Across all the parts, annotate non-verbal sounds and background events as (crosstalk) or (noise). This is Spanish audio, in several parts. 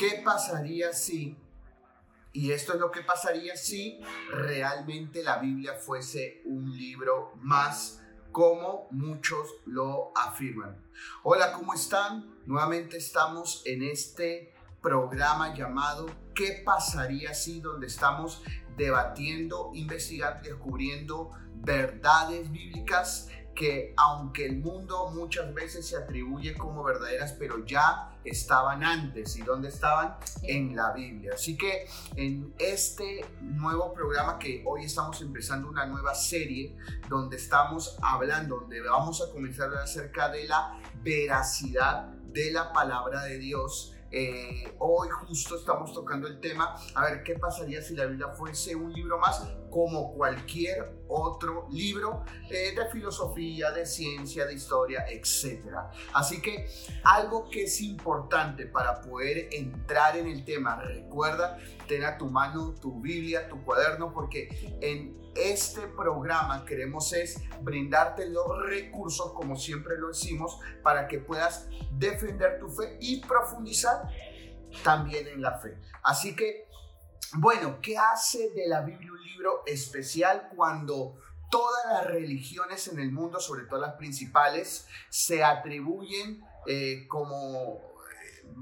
¿qué pasaría si, y esto es lo que pasaría si realmente la Biblia fuese un libro más como muchos lo afirman? Hola, ¿cómo están? Nuevamente estamos en este programa llamado ¿Qué pasaría si? donde estamos debatiendo, investigando, descubriendo verdades bíblicas que aunque el mundo muchas veces se atribuye como verdaderas, pero ya estaban antes. ¿Y dónde estaban? En la Biblia. Así que en este nuevo programa que hoy estamos empezando una nueva serie donde estamos hablando, donde vamos a comenzar a hablar acerca de la veracidad de la palabra de Dios eh, hoy justo estamos tocando el tema, a ver, ¿qué pasaría si la Biblia fuese un libro más como cualquier otro libro eh, de filosofía, de ciencia, de historia, etc. Así que algo que es importante para poder entrar en el tema, recuerda, ten a tu mano tu Biblia, tu cuaderno, porque en este programa queremos es brindarte los recursos, como siempre lo decimos, para que puedas defender tu fe y profundizar también en la fe. Así que, bueno, ¿qué hace de la Biblia un libro especial cuando todas las religiones en el mundo, sobre todo las principales, se atribuyen eh, como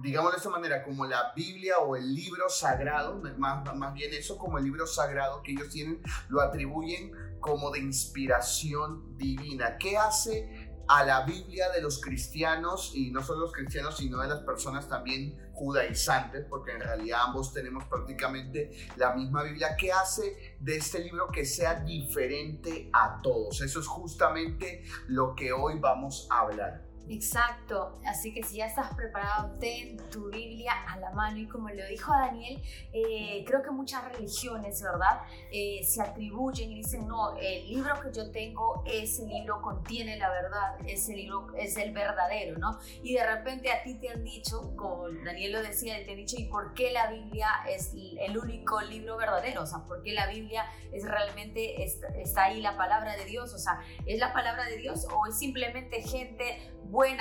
digamos de esta manera, como la Biblia o el libro sagrado, más, más bien eso como el libro sagrado que ellos tienen, lo atribuyen como de inspiración divina. ¿Qué hace a la Biblia de los cristianos, y no solo los cristianos, sino de las personas también judaizantes, porque en realidad ambos tenemos prácticamente la misma Biblia, ¿qué hace de este libro que sea diferente a todos? Eso es justamente lo que hoy vamos a hablar. Exacto, así que si ya estás preparado, ten tu Biblia a la mano y como lo dijo Daniel, eh, creo que muchas religiones, ¿verdad? Eh, se atribuyen y dicen, no, el libro que yo tengo, ese libro contiene la verdad, ese libro es el verdadero, ¿no? Y de repente a ti te han dicho, como Daniel lo decía, te han dicho, ¿y por qué la Biblia es el único libro verdadero? O sea, ¿por qué la Biblia es realmente, está, ahí la palabra de Dios? O sea, ¿es la palabra de Dios o es simplemente gente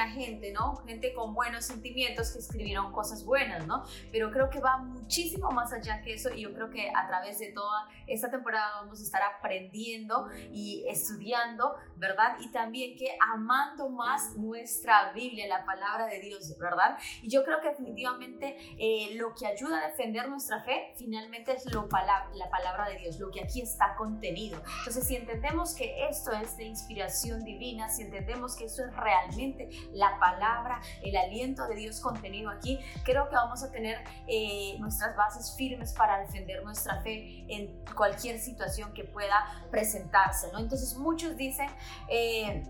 gente, ¿no? Gente con buenos sentimientos que escribieron cosas buenas, ¿no? Pero creo que va muchísimo más allá que eso y yo creo que a través de toda esta temporada vamos a estar aprendiendo y estudiando, ¿verdad? Y también que amando más nuestra Biblia, la palabra de Dios, ¿verdad? Y yo creo que definitivamente eh, lo que ayuda a defender nuestra fe finalmente es lo la palabra de Dios, lo que aquí está contenido. Entonces, si entendemos que esto es de inspiración divina, si entendemos que esto es realmente la palabra, el aliento de Dios contenido aquí, creo que vamos a tener eh, nuestras bases firmes para defender nuestra fe en cualquier situación que pueda presentarse, ¿no? Entonces muchos dicen... Eh,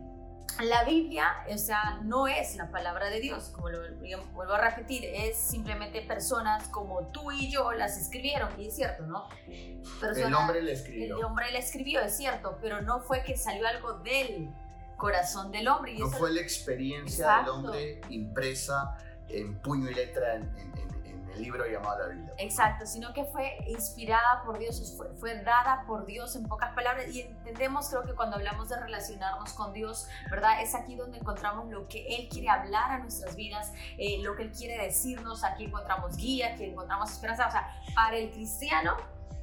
la Biblia, o sea, no es la palabra de Dios, como lo vuelvo a repetir, es simplemente personas como tú y yo las escribieron, y es cierto, ¿no? el hombre le escribió. El hombre le escribió, es cierto, pero no fue que salió algo de él, corazón del hombre. Y no fue la experiencia del hombre impresa en puño y letra en, el libro llamado la Biblia. Exacto, sino que fue inspirada por Dios, fue, fue, dada por Dios en pocas palabras. Y entendemos, creo que cuando hablamos de relacionarnos con Dios, ¿verdad? Es aquí donde encontramos lo que Él quiere hablar a nuestras vidas, eh, lo que Él quiere decirnos. Aquí encontramos guía, aquí encontramos esperanza. O sea, para el cristiano,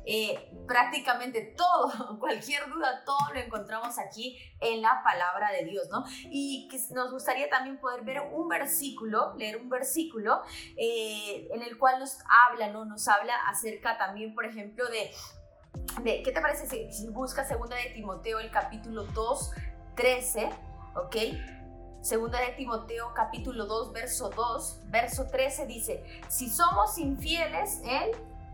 eh, prácticamente todo, (laughs) cualquier duda, todo lo encontramos aquí en la palabra de Dios, ¿no? Y nos gustaría también poder ver un versículo, leer un versículo eh, en el cual nos habla, ¿no? Nos habla acerca también, por ejemplo, de, de ¿qué te parece si, si buscas segunda de Timoteo, el capítulo 2, 13, ¿ok? Segunda de Timoteo capítulo 2, verso 2, verso 13 dice, si somos infieles, Él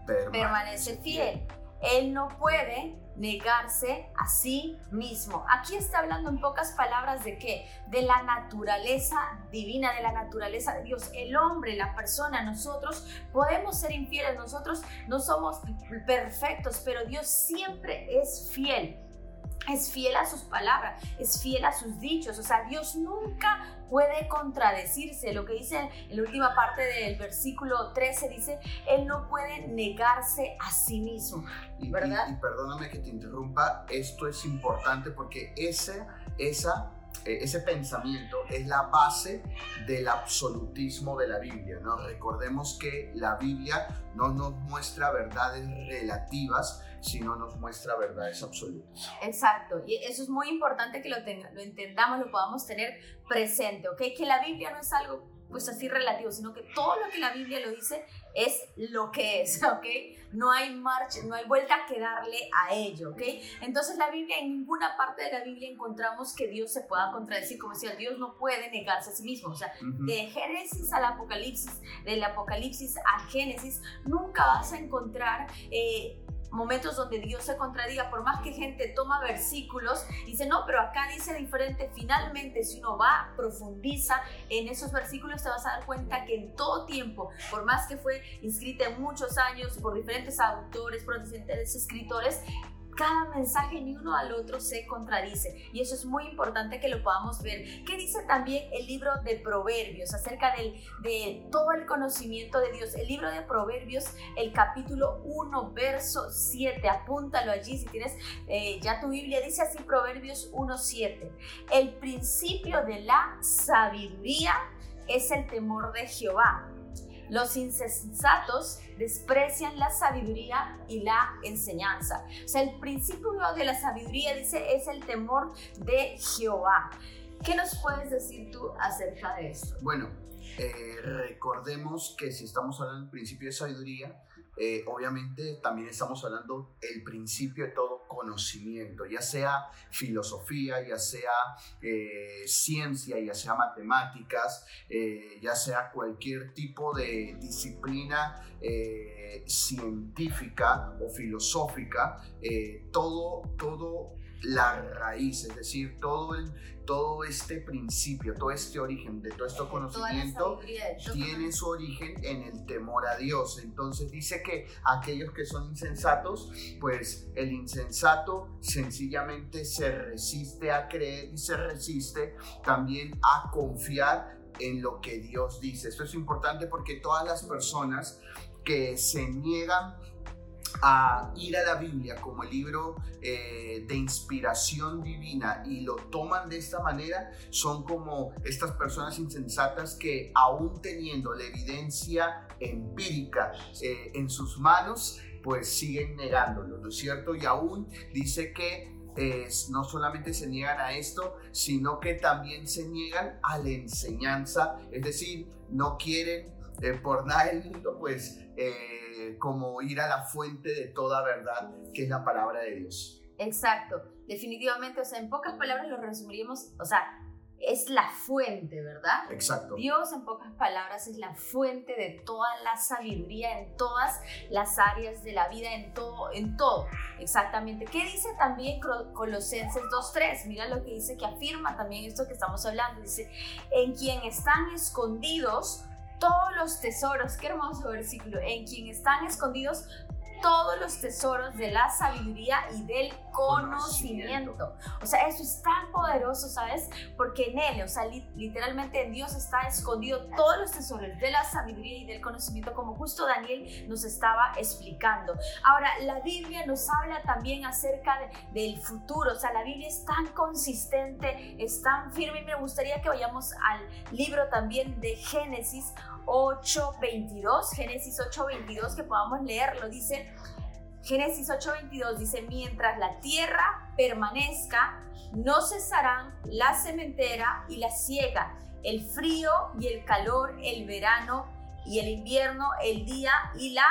permanece fiel. Él no puede negarse a sí mismo. Aquí está hablando en pocas palabras de qué? De la naturaleza divina, de la naturaleza de Dios. El hombre, la persona, nosotros podemos ser infieles, nosotros no somos perfectos, pero Dios siempre es fiel es fiel a sus palabras, es fiel a sus dichos. O sea, Dios nunca puede contradecirse. Lo que dice en la última parte del versículo 13 dice, Él no puede negarse a sí mismo. ¿verdad? Y, perdóname que te interrumpa, esto es importante porque esa, esa eh, ese pensamiento es la base del absolutismo de la Biblia. ¿no? Recordemos que la Biblia no nos muestra verdades relativas, sino nos muestra verdades absolutas. Exacto, y eso es muy importante que lo, lo entendamos, lo podamos tener presente, ¿ok? Que la Biblia no es algo pues así relativo, sino que todo lo que la Biblia lo dice es lo que es, (laughs) ¿ok? No hay marcha, no hay vuelta que darle a ello, ¿ok? Entonces la Biblia, en ninguna parte de la Biblia encontramos que Dios se pueda contradecir, como decía, Dios no puede negarse a sí mismo, o sea, de Génesis al Apocalipsis, del Apocalipsis a Génesis, nunca vas a encontrar... Eh, momentos donde Dios se contradiga, por más que gente toma versículos dice, no, pero acá dice diferente, finalmente si uno va, profundiza en esos versículos, te vas a dar cuenta que en todo tiempo, por más que fue inscrita en muchos años por diferentes autores, por diferentes escritores, cada mensaje ni uno al otro se contradice y eso es muy importante que lo podamos ver. ¿Qué dice también el libro de Proverbios acerca de todo el conocimiento de Dios? El libro de Proverbios, el capítulo 1, verso 7, apúntalo allí si tienes eh, ya tu Biblia, dice así Proverbios 1, 7. El principio de la sabiduría es el temor de Jehová los insensatos desprecian la sabiduría y la enseñanza. O sea, el principio de la sabiduría, dice, es el temor de Jehová. ¿Qué nos puedes decir tú acerca de esto? Bueno, eh, recordemos que si estamos hablando del principio de sabiduría, eh, obviamente también estamos hablando el principio de todo conocimiento, ya sea filosofía, ya sea eh, ciencia, ya sea matemáticas, eh, ya sea cualquier tipo de disciplina científica o filosófica, todo, todo la raíz, es decir, todo, el, todo este principio, todo este origen de todo este conocimiento tiene su origen en el temor a Dios. Entonces dice que aquellos que son insensatos, pues el insensato sencillamente se resiste a creer y se resiste también a confiar en lo que Dios dice. Esto es importante porque todas las personas que se niegan a ir a la Biblia como el libro eh, de inspiración divina y lo toman de esta manera, son como estas personas insensatas que aún teniendo la evidencia empírica eh, en sus manos, pues siguen negándolo, ¿no es cierto? Y aún dice que no solamente se niegan a esto, sino que también se niegan a la enseñanza, es decir, no quieren eh, por nada del mundo, pues como ir a la fuente de toda verdad, que es la palabra de Dios. Exacto, definitivamente, o sea, en pocas palabras lo resumiríamos, o sea, es la fuente, ¿verdad? Exacto. Dios, en pocas palabras, es la fuente de toda la sabiduría en todas las áreas de la vida, en todo, en todo. Exactamente. ¿Qué dice también Colosenses 2.3? Mira lo que dice, que afirma también esto que estamos hablando. Dice, en quien están escondidos todos los tesoros, qué hermoso versículo, en quien están escondidos todos los tesoros de la sabiduría y del conocimiento. O sea, eso es tan poderoso, ¿sabes? Porque en Él, o sea, literalmente en Dios está escondido todos los tesoros de la sabiduría y del conocimiento, como justo Daniel nos estaba explicando. Ahora, la Biblia nos habla también acerca del futuro, o sea, la Biblia es tan consistente, es tan firme y me gustaría que vayamos al libro también de Génesis 8:22, Génesis 8:22, que podamos leerlo, dice, Génesis 8:22 dice, mientras la tierra permanezca, no cesarán la cementera y la siega, el frío y el calor, el verano y el invierno, el día y la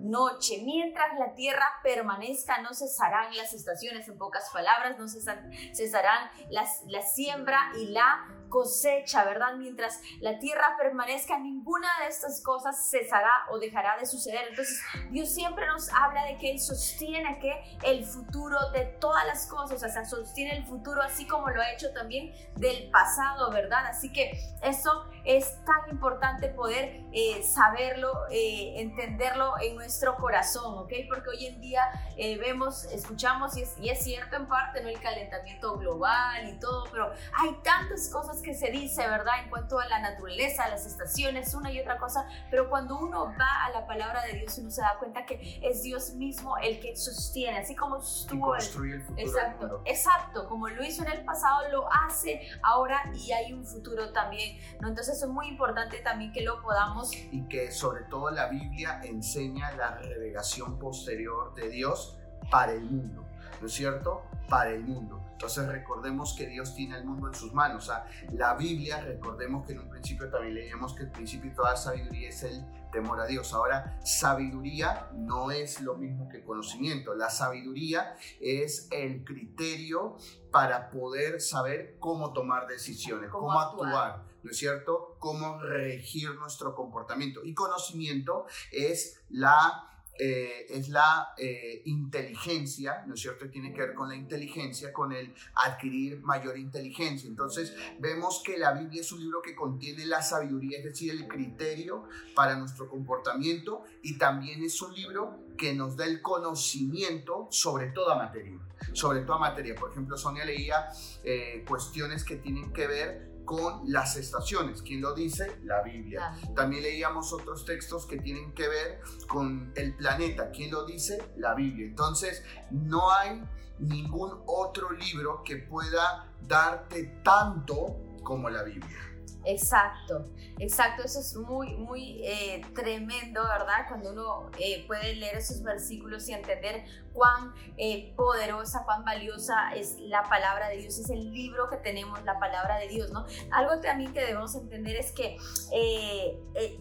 noche. Mientras la tierra permanezca, no cesarán las estaciones, en pocas palabras, no cesarán las, la siembra y la cosecha, ¿verdad? Mientras la tierra permanezca, ninguna de estas cosas cesará o dejará de suceder. Entonces, Dios siempre nos habla de que Él sostiene que el futuro de todas las cosas, o sea, sostiene el futuro así como lo ha hecho también del pasado, ¿verdad? Así que eso es tan importante poder eh, saberlo, eh, entenderlo en nuestro corazón, ¿ok? Porque hoy en día eh, vemos, escuchamos y es, y es cierto en parte, ¿no? El calentamiento global y todo, pero hay tantas cosas que se dice, ¿verdad? En cuanto a la naturaleza, las estaciones, una y otra cosa, pero cuando uno va a la palabra de Dios, uno se da cuenta que es Dios mismo el que sostiene, así como estuvo... el futuro exacto, exacto, como lo hizo en el pasado, lo hace ahora y hay un futuro también, ¿no? Entonces es muy importante también que lo podamos... Y que sobre todo la Biblia enseña la revelación posterior de Dios para el mundo, ¿no es cierto? Para el mundo. Entonces recordemos que Dios tiene el mundo en sus manos. O sea, la Biblia, recordemos que en un principio también leíamos que el principio de toda sabiduría es el temor a Dios. Ahora, sabiduría no es lo mismo que conocimiento. La sabiduría es el criterio para poder saber cómo tomar decisiones, cómo, actuar. ¿no es cierto? Cómo regir nuestro comportamiento. Y conocimiento es la eh, es la eh, inteligencia, ¿no es cierto? Tiene que ver con la inteligencia, con el adquirir mayor inteligencia. Entonces vemos que la Biblia es un libro que contiene la sabiduría, es decir, el criterio para nuestro comportamiento y también es un libro que nos da el conocimiento sobre toda materia, sobre toda materia. Por ejemplo, Sonia leía eh, cuestiones que tienen que ver con las estaciones. ¿Quién lo dice? La Biblia. También leíamos otros textos que tienen que ver con el planeta. ¿Quién lo dice? La Biblia. Entonces, no hay ningún otro libro que pueda darte tanto como la Biblia. Exacto, exacto, eso es muy, muy eh, tremendo, ¿verdad? Cuando uno eh, puede leer esos versículos y entender cuán eh, poderosa, cuán valiosa es la palabra de Dios, es el libro que tenemos, la palabra de Dios, ¿no? Algo también que debemos entender es que,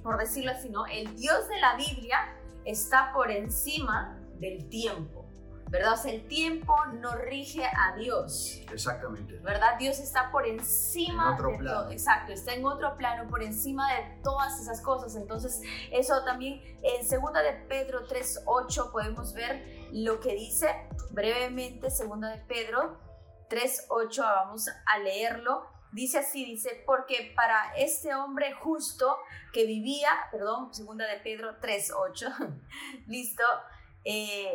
por decirlo así, ¿no? El Dios de la Biblia está por encima del tiempo. ¿Verdad? O sea, el tiempo no rige a Dios. Exactamente. ¿Verdad? Dios está por encima de todo. Exacto, está en otro plano, por encima de todas esas cosas. Entonces, eso también en segunda de Pedro 3:8 podemos ver lo que dice brevemente segunda de Pedro 3:8, vamos a leerlo. Dice así, dice, porque para este hombre justo que vivía, perdón, segunda de Pedro 3:8, (laughs) listo, eh,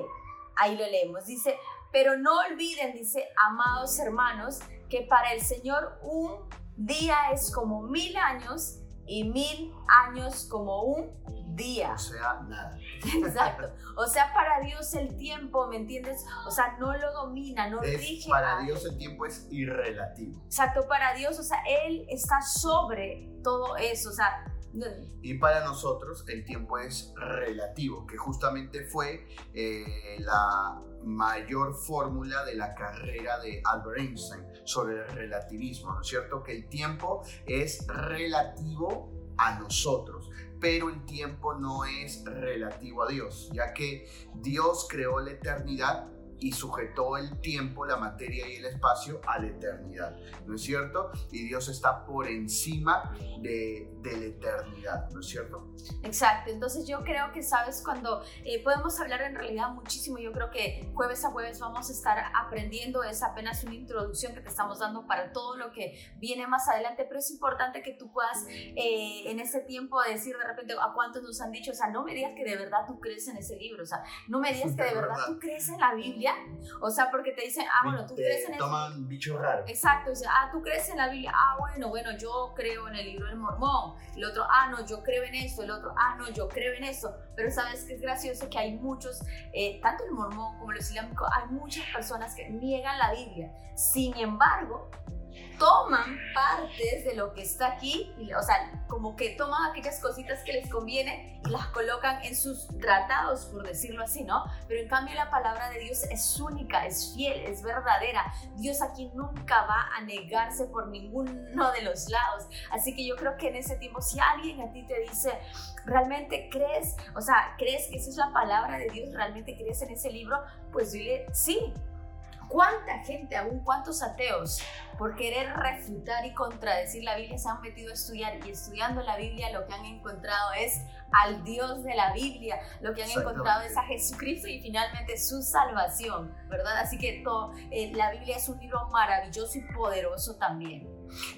Ahí lo leemos. Dice, pero no olviden, dice, amados hermanos, que para el Señor un día es como mil años y mil años como un día. O sea, nada. (laughs) Exacto. O sea, para Dios el tiempo, ¿me entiendes? O sea, no lo domina, no rige. Para Dios el tiempo es irrelativo. Exacto, para Dios, o sea, Él está sobre todo eso. O sea, y para nosotros el tiempo es relativo, que justamente fue eh, la mayor fórmula de la carrera de Albert Einstein sobre el relativismo, ¿no es cierto? Que el tiempo es relativo a nosotros, pero el tiempo no es relativo a Dios, ya que Dios creó la eternidad y sujetó el tiempo, la materia y el espacio a la eternidad, ¿no es cierto? Y Dios está por encima de, de la eternidad, ¿no es cierto? Exacto, entonces yo creo que, sabes, cuando eh, podemos hablar en realidad muchísimo, yo creo que jueves a jueves vamos a estar aprendiendo, es apenas una introducción que te estamos dando para todo lo que viene más adelante, pero es importante que tú puedas eh, en ese tiempo decir de repente a cuántos nos han dicho, o sea, no me digas que de verdad tú crees en ese libro, o sea, no me digas que de verdad (laughs) tú crees en la Biblia o sea, porque te dicen, ah, bueno, tú crees en eso. Toman bichos raros. Exacto, dice, ah, tú crees en la Biblia, ah, bueno, bueno, yo creo en el libro del mormón. El otro, ah, no, yo creo en esto. El otro, ah, no, yo creo en esto. Pero sabes que es gracioso que hay muchos, eh, tanto el mormón como el islámico, hay muchas personas que niegan la Biblia. Sin embargo, toman partes de lo que está aquí, o sea, como que toman aquellas cositas que les conviene y las colocan en sus tratados, por decirlo así, ¿no? Pero en cambio la palabra de Dios es única, es fiel, es verdadera. Dios aquí nunca va a negarse por ninguno de los lados. Así que yo creo que en ese tiempo, si alguien a ti te dice, ¿realmente crees? O sea, ¿crees que esa es la palabra de Dios? ¿Realmente crees en ese libro? Pues dile, sí, ¿Cuánta gente, aún cuántos ateos, por querer refutar y contradecir la Biblia, se han metido a estudiar y estudiando la Biblia lo que han encontrado es al Dios de la Biblia, lo que han encontrado es a Jesucristo y finalmente su salvación, ¿verdad? Así que todo, eh, la Biblia es un libro maravilloso y poderoso también.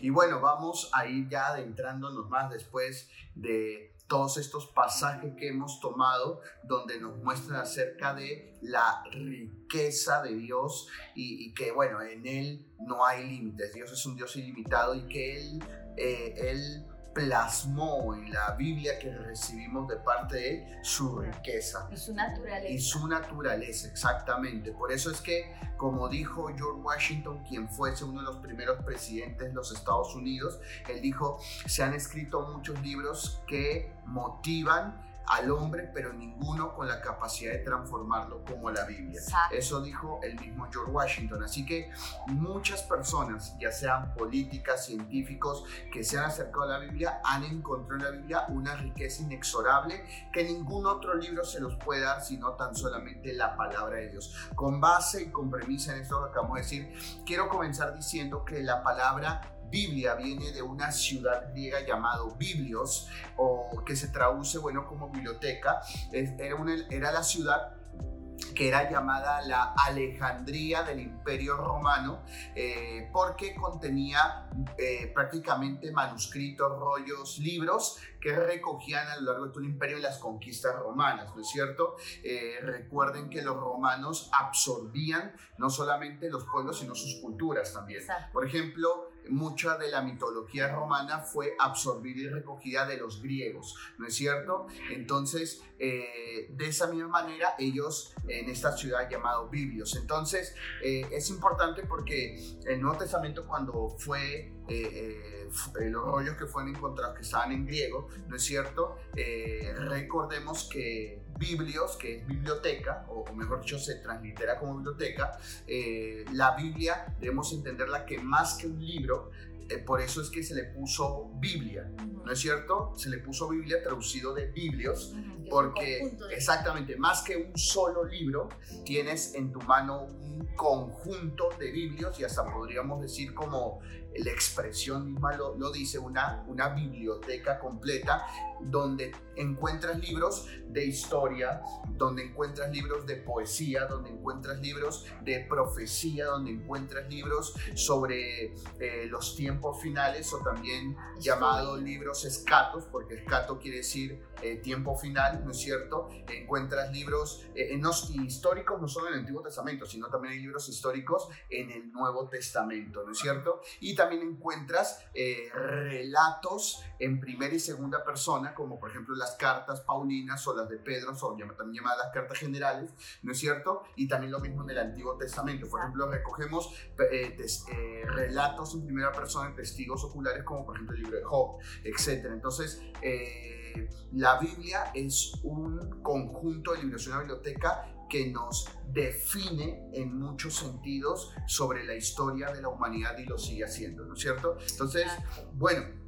Y bueno, vamos a ir ya adentrándonos más después de todos estos pasajes que hemos tomado donde nos muestran acerca de la riqueza de Dios y, que, bueno, en Él no hay límites. Dios es un Dios ilimitado y que Él, eh, Él plasmó en la Biblia que recibimos de parte de él su riqueza. Y su naturaleza. Y su naturaleza, exactamente. Por eso es que, como dijo George Washington, quien fuese uno de los primeros presidentes de los Estados Unidos, él dijo, se han escrito muchos libros que motivan al hombre, pero ninguno con la capacidad de transformarlo como la Biblia. Eso dijo el mismo George Washington. Así que muchas personas, ya sean políticas, científicos, que se han acercado a la Biblia, han encontrado en la Biblia una riqueza inexorable que ningún otro libro se los puede dar, sino tan solamente la palabra de Dios. Con base y con premisa en esto que acabamos de decir, quiero comenzar diciendo que la palabra Biblia viene de una ciudad griega llamado Biblios, o que se traduce, bueno, como biblioteca. Era, era la ciudad que era llamada la Alejandría del Imperio Romano, eh, porque contenía eh, prácticamente manuscritos, rollos, libros que recogían a lo largo de todo el imperio las conquistas romanas, ¿no es cierto? Eh, recuerden que los romanos absorbían no solamente los pueblos, sino sus culturas también. Por ejemplo, mucha de la mitología romana fue absorbida y recogida de los griegos, ¿no es cierto? Entonces, eh, de esa misma manera, ellos en esta ciudad llamado Biblios. Entonces, eh, es importante porque el Nuevo Testamento cuando fue... Eh, los rollos que fueron encontrados que estaban en griego, ¿no es cierto? recordemos que Biblios, que es biblioteca, o mejor dicho, se translitera como biblioteca, eh, la Biblia debemos entenderla que más que un libro, eh, por eso es que se le puso Biblia, ¿no es cierto? Se le puso Biblia traducido de Biblios, porque exactamente, más que un solo libro, tienes en tu mano un conjunto de Biblios y hasta podríamos decir como la expresión misma lo, lo, dice, una, una biblioteca completa donde encuentras libros de historia, donde encuentras libros de poesía, donde encuentras libros de profecía, donde encuentras libros sobre eh, los tiempos finales o también llamados libros escatos, porque escato quiere decir eh, tiempo final, ¿no es cierto? Encuentras libros eh, no, históricos no solo en el Antiguo Testamento, sino también hay libros históricos en el Nuevo Testamento, ¿no es cierto? Y también encuentras relatos en primera y segunda persona, como por ejemplo las cartas paulinas o las de Pedro, son también llamadas las cartas generales, ¿no es cierto? Y también lo mismo en el Antiguo Testamento. Por ejemplo, recogemos eh, eh, relatos en primera persona, testigos oculares, como por ejemplo el libro de Job, etc. Entonces, eh, la Biblia es un conjunto de libros, una biblioteca que nos define en muchos sentidos sobre la historia de la humanidad y lo sigue haciendo, ¿no es cierto? Entonces, bueno,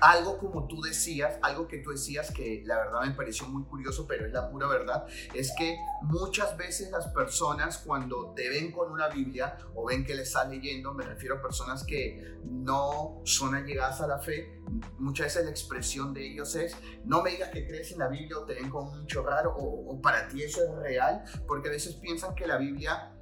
algo como tú decías, algo que tú decías que la verdad me pareció muy curioso, pero es la pura verdad, es que muchas veces las personas cuando te ven con una Biblia o ven que le estás leyendo, me refiero a personas que no son allegadas a la fe, muchas veces la expresión de ellos es, no me digas que crees en la Biblia o te ven como mucho raro o, o para ti eso es real, porque a veces piensan que la Biblia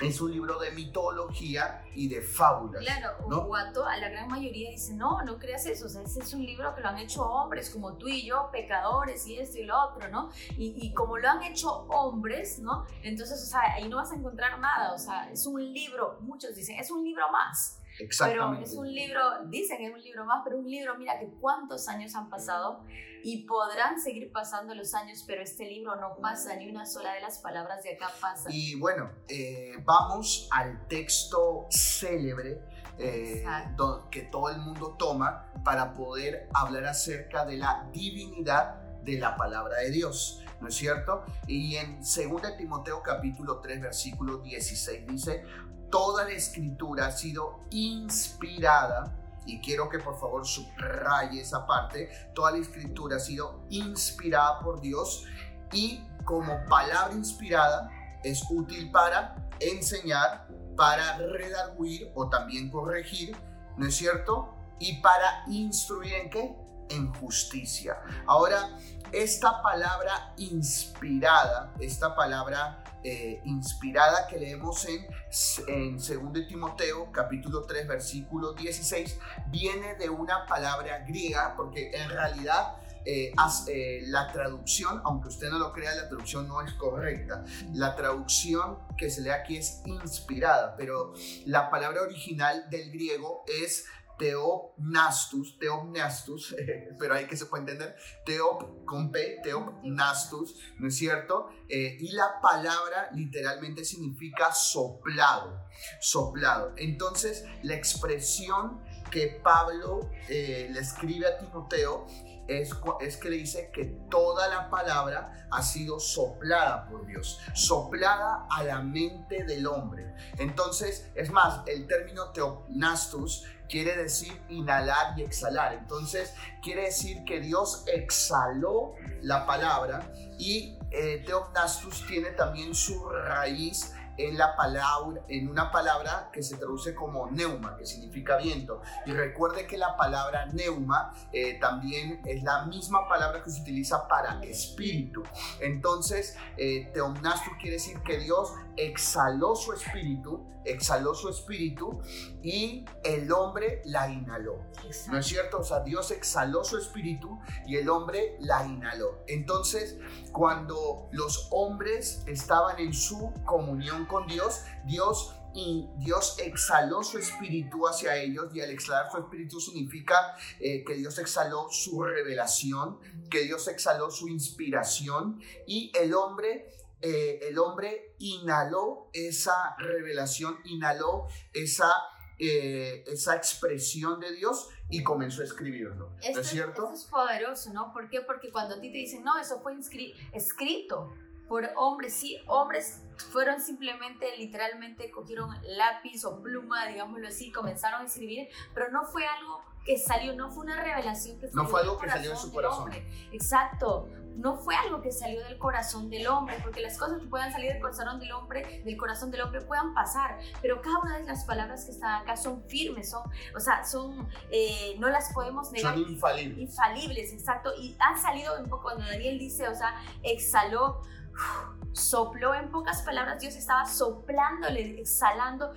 es un libro de mitología y de fábulas. Claro, ¿no? Guato, a la gran mayoría dice, no, no creas eso, o sea, ese es un libro que lo han hecho hombres como tú y yo, pecadores y esto y lo otro, ¿no? Y, y como lo han hecho hombres, ¿no? Entonces, o sea, ahí no vas a encontrar nada, o sea, es un libro, muchos dicen, es un libro más. Pero es un libro, dicen que es un libro más, pero un libro, mira que cuántos años han pasado y podrán seguir pasando los años, pero este libro no pasa, ni una sola de las palabras de acá pasa. Y bueno, eh, vamos al texto célebre eh, que todo el mundo toma para poder hablar acerca de la divinidad de la palabra de Dios. ¿no es cierto? Y en 2 Timoteo capítulo 3 versículo 16 dice, toda la escritura ha sido inspirada, y quiero que por favor subraye esa parte, toda la escritura ha sido inspirada por Dios y como palabra inspirada es útil para enseñar, para redarguir o también corregir, ¿no es cierto? Y para instruir en qué? En justicia. Ahora, esta palabra inspirada, esta palabra eh, inspirada que leemos en, en 2 Timoteo capítulo 3 versículo 16 viene de una palabra griega porque en realidad eh, eh, la traducción, aunque usted no lo crea, la traducción no es correcta. La traducción que se lee aquí es inspirada, pero la palabra original del griego es Teopnastus, Teopnastus, (laughs) pero ahí que se puede entender, Teop con P, Teopnastus, ¿no es cierto? Eh, y la palabra literalmente significa soplado, soplado. Entonces, la expresión que Pablo eh, le escribe a Timoteo es, es, que le dice que toda la palabra ha sido soplada por Dios, soplada a la mente del hombre. Entonces, es más, el término teopnastus quiere decir inhalar y exhalar. Entonces, quiere decir que Dios exhaló la palabra y eh, tiene también su raíz en, la palabra, en una palabra que se traduce como neuma, que significa viento. Y recuerde que la palabra neuma eh, también es la misma palabra que se utiliza para espíritu. Entonces, eh, quiere decir que Dios exhaló su espíritu, exhaló su espíritu y el hombre la inhaló. ¿No es cierto? O sea, Dios exhaló su espíritu y el hombre la inhaló. Entonces, cuando los hombres estaban en su comunión con Dios, Dios y Dios exhaló su espíritu hacia ellos y al exhalar su espíritu significa eh, que Dios exhaló su revelación, que Dios exhaló su inspiración y el hombre eh, el hombre inhaló esa revelación, inhaló esa, eh, esa expresión de Dios y comenzó a escribirlo. ¿No es cierto? Esto es poderoso, ¿no? ¿Por qué? Porque cuando a ti te dicen, no, eso fue escrito por hombres, sí, hombres fueron simplemente, literalmente, cogieron lápiz o pluma, digámoslo así, comenzaron a escribir, pero no fue algo que salió, no fue una revelación que salió No fue algo que salió su corazón. Exacto, no fue algo que salió del corazón del hombre, porque las cosas que puedan salir del corazón del hombre, del corazón del hombre puedan pasar, pero cada una de las palabras que están acá son firmes, son, o sea, son, eh, no las podemos negar. Son infalibles. Infalibles, exacto, y han salido un poco, cuando Daniel dice, o sea, exhaló, sopló en pocas palabras, Dios estaba soplándole, exhalando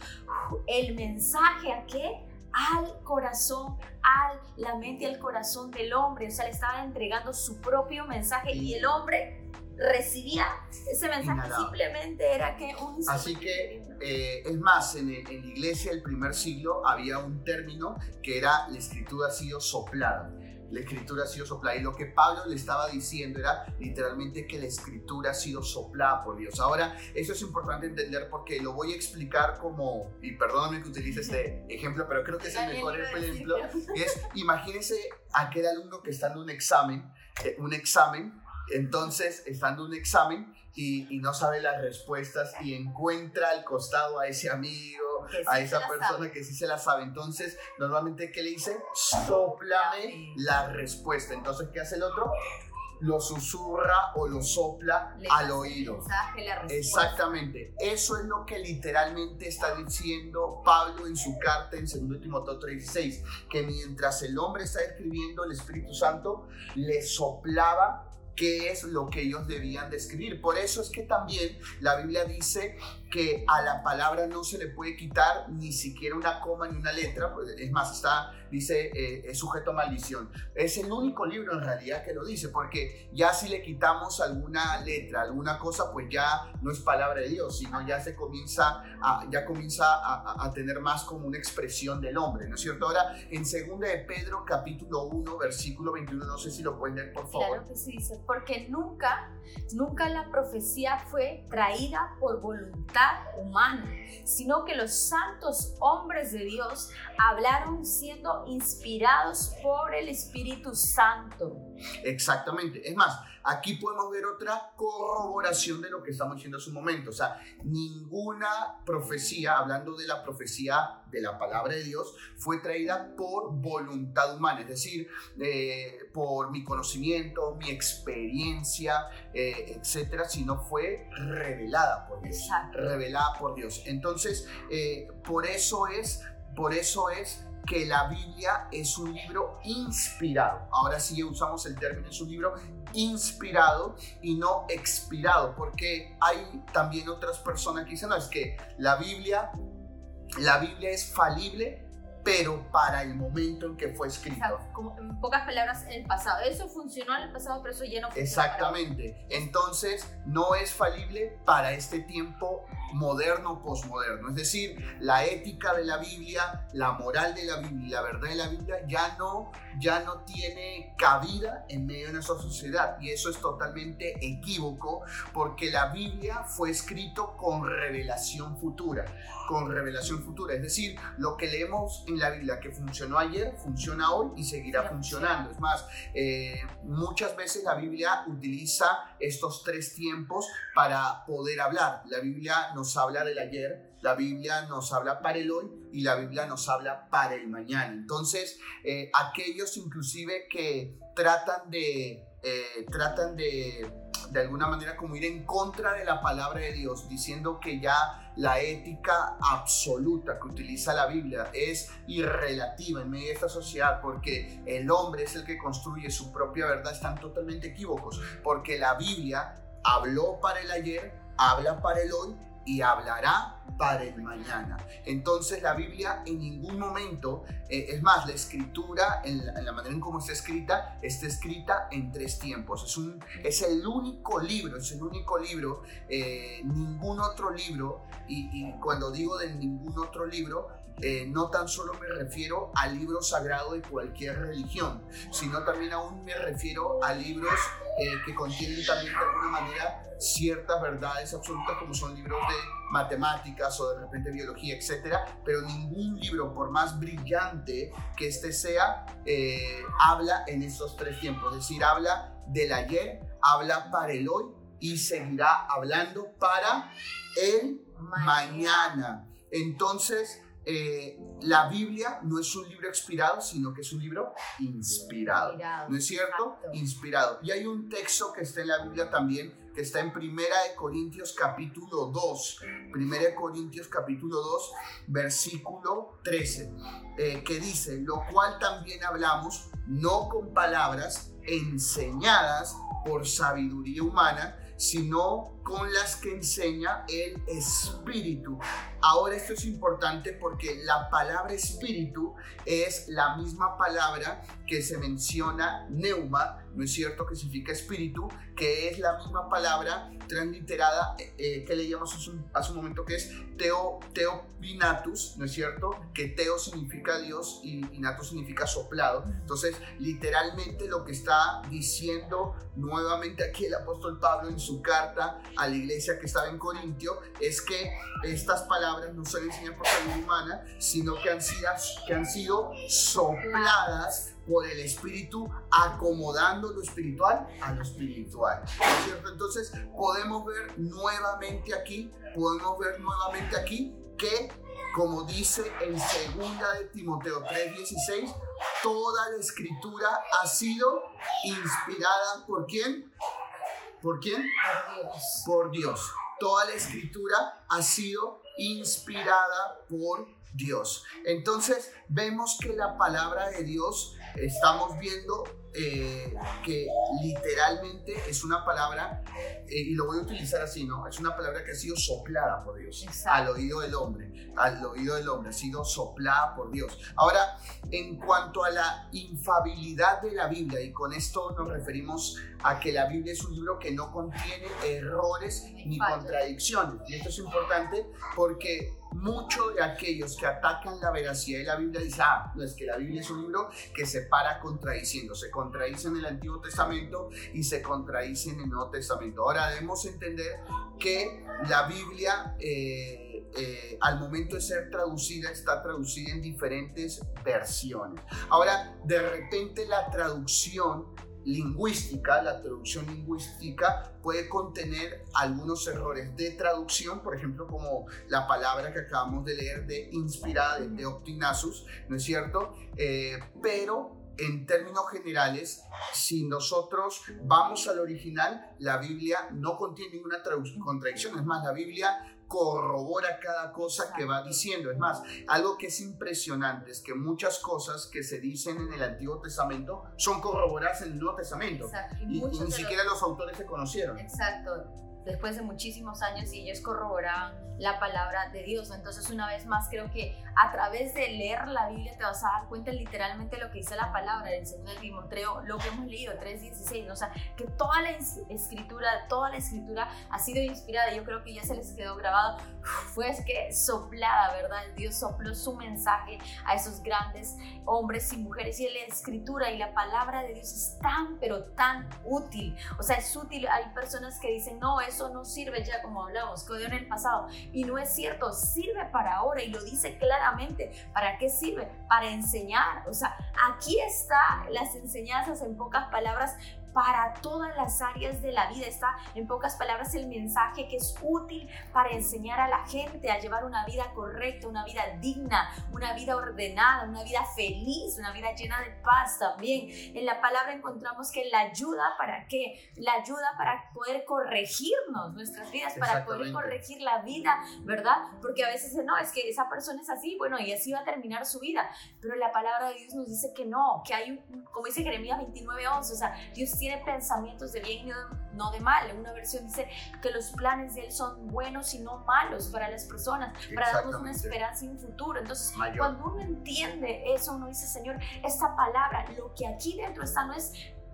el mensaje a qué? Al corazón, a la mente y al corazón del hombre. O sea, le estaba entregando su propio mensaje y el hombre recibía ese mensaje. Simplemente era que un... Así que, eh, es más, en, en, la iglesia del primer siglo había un término que era la escritura ha sido soplada la escritura ha sido soplada. Y lo que Pablo le estaba diciendo era literalmente que la escritura ha sido soplada por Dios. Ahora, eso es importante entender porque lo voy a explicar como, y perdóname que utilice este (laughs) ejemplo, pero creo que es el mejor ejemplo, es imagínense aquel alumno que está en un examen, eh, un examen, entonces está en un examen y, y, no sabe las respuestas y encuentra al costado a ese amigo a esa persona que sí se la sabe. Entonces, normalmente, ¿qué le dice? Soplame la respuesta. Entonces, ¿qué hace el otro? Lo susurra o lo sopla al oído. Exactamente. Eso es lo que literalmente está diciendo Pablo en su carta en 2 Timoteo 3:16, que mientras el hombre está escribiendo, el Espíritu Santo le soplaba qué es lo que ellos debían de escribir. Por eso es que también la Biblia dice que a la palabra no se le puede quitar ni siquiera una coma ni una letra, pues, es más, está, dice, eh, es sujeto a maldición. Es el único libro en realidad que lo dice, porque ya si le quitamos alguna letra, alguna cosa, pues ya no es palabra de Dios, sino ya se comienza a, ya comienza a, a tener más como una expresión del hombre, ¿no es cierto? Ahora, en 2 de Pedro, capítulo 1, versículo 21, no sé si lo pueden leer, por favor. Claro que sí, dice, porque nunca, nunca la profecía fue traída por voluntad humana, sino que los santos hombres de Dios hablaron siendo inspirados por el Espíritu Santo. Exactamente. Es más, aquí podemos ver otra corroboración de lo que estamos diciendo hace un momento. O sea, ninguna profecía, hablando de la profecía de la palabra de Dios, fue traída por voluntad humana, es decir, eh, por mi conocimiento, mi experiencia, eh, etcétera, sino fue revelada por Dios. Revelada por Dios. Entonces, eh, por eso es, por eso es que la Biblia es un libro inspirado. Ahora sí usamos el término, es un libro inspirado y no expirado, porque hay también otras personas que dicen, no, es que la Biblia, la Biblia es falible, pero para el momento en que fue escrito. Exacto. Como en pocas palabras, en el pasado. Eso funcionó en el pasado, pero eso ya no funciona. Exactamente. Entonces, no es falible para este tiempo moderno posmoderno. Es decir, la ética de la Biblia, la moral de la Biblia, la verdad de la Biblia ya no, ya no tiene cabida en medio de nuestra sociedad. Y eso es totalmente equívoco porque la Biblia fue escrito con revelación futura, con revelación futura. Es decir, lo que leemos en la Biblia que funcionó ayer, funciona hoy y seguirá funcionando. Es más, eh, muchas veces la Biblia utiliza estos tres tiempos para poder hablar. La Biblia nos habla del ayer, la Biblia nos habla para el hoy y la Biblia nos habla para el mañana. Entonces, eh, aquellos inclusive que tratan de, eh, tratan de, de alguna manera como ir en contra de la palabra de Dios, diciendo que ya la ética absoluta que utiliza la Biblia es irrelativa en medio de esta sociedad porque el hombre es el que construye su propia verdad, están totalmente equívocos, porque la Biblia habló para el ayer, habla para el hoy y hablará para el mañana. Entonces la Biblia en ningún momento, eh, es más, la escritura, en la, manera en cómo está escrita, está escrita en tres tiempos. Es, un, es el único libro, es el único libro, eh, ningún otro libro, y, y, cuando digo de ningún otro libro, eh, no tan solo me refiero al libro sagrado de cualquier religión, sino también aún me refiero a libros eh, que contienen también de alguna manera ciertas verdades absolutas como son libros de matemáticas o de repente biología, etcétera, pero ningún libro, por más brillante que este sea, eh, habla en estos tres tiempos, es decir, habla del ayer, habla para el hoy y seguirá hablando para el mañana. Entonces, eh, la Biblia no es un libro expirado, sino que es un libro inspirado. ¿No es cierto? Inspirado. Y hay un texto que está en la Biblia también, que está en Primera de Corintios capítulo 2. Primera de Corintios capítulo 2, versículo 13, eh, que dice, lo cual también hablamos, no con palabras enseñadas por sabiduría humana, sino con las que enseña el Espíritu. Ahora esto es importante porque la palabra Espíritu es la misma palabra que se menciona neuma, ¿no es cierto? Que significa espíritu, que es la misma palabra transliterada eh, eh, que leíamos hace un, hace un, momento que es teo, teopinatus, ¿no es cierto? Que teo significa Dios y inatus significa soplado. Entonces, literalmente lo que está diciendo nuevamente aquí el apóstol Pablo en su carta a la iglesia que estaba en Corintio es que estas palabras no son enseñadas por salud humana, sino que han sido, que han sido sopladas por el espíritu, acomodando lo espiritual a lo espiritual. ¿cierto? Entonces podemos ver nuevamente aquí, podemos ver nuevamente aquí que, como dice en segunda de Timoteo 3:16, toda la escritura ha sido inspirada por quién? ¿Por quién? Por Dios. Por Dios. Toda la escritura ha sido inspirada por Dios. Entonces vemos que la palabra de Dios estamos viendo eh, que literalmente es una palabra, eh, y lo voy a utilizar así, ¿no? Es una palabra que ha sido soplada por Dios Exacto. al oído del hombre, al oído del hombre, ha sido soplada por Dios. Ahora, en cuanto a la infabilidad de la Biblia, y con esto nos referimos a que la Biblia es un libro que no contiene errores ni contradicciones, y esto es importante porque muchos de aquellos que atacan la veracidad de la Biblia dicen, ah, no es que la Biblia es un libro que se para contradiciendo, se contradice el Antiguo Testamento y se contradice el Nuevo Testamento. Ahora debemos entender que la Biblia eh, eh, al momento de ser traducida está traducida en diferentes versiones. Ahora, de repente la traducción lingüística, la traducción lingüística puede contener algunos errores de traducción, por ejemplo, como la palabra que acabamos de leer de inspirada, de Deoptinasus, ¿no es cierto? Eh, pero en términos generales, si nosotros vamos al original, la Biblia no contiene ninguna contradicción, es más, la Biblia corrobora cada cosa que va diciendo. Es más, algo que es impresionante es que muchas cosas que se dicen en el Antiguo Testamento son corroboradas en el Nuevo Testamento. Exacto. Y, y muchos ni siquiera los autores se conocieron. Exacto. Después de muchísimos años y ellos corroboraban la palabra de Dios. Entonces, una vez más, creo que a través de leer la Biblia te vas a dar cuenta literalmente lo que dice la palabra segundo de Timoteo, lo que hemos leído, 3.16, o sea, que toda la escritura, toda la escritura ha sido inspirada, yo creo que ya se les quedó grabado, fue que soplada, ¿verdad? Dios sopló su mensaje a esos grandes hombres y mujeres. Y la escritura y la palabra de Dios es tan, pero tan útil, o sea, es útil, hay personas que dicen, no, eso no sirve ya como hablamos, que en el pasado, y no es cierto, sirve para ahora y lo dice claramente. ¿Para qué sirve? Para enseñar. O sea, aquí están las enseñanzas en pocas palabras para todas las áreas de la vida. Está, en pocas palabras, el mensaje que es útil para enseñar a la gente a llevar una vida correcta, una vida digna, una vida ordenada, una vida feliz, una vida llena de paz también. En la palabra encontramos que la ayuda para qué? La ayuda para poder corregirnos nuestras vidas, para poder corregir la vida, ¿verdad? Porque a veces no, es que esa persona es así, bueno, y así va a terminar su vida. Pero la palabra de Dios nos dice que no, que hay un, como dice Jeremías 29:11, o sea, Dios tiene tiene pensamientos de bien y no de mal. Una versión dice que los planes de Él son buenos y no malos para las personas, para darnos una esperanza y un futuro. Entonces, cuando uno entiende eso, uno dice, Señor, esta palabra, lo que aquí dentro está no es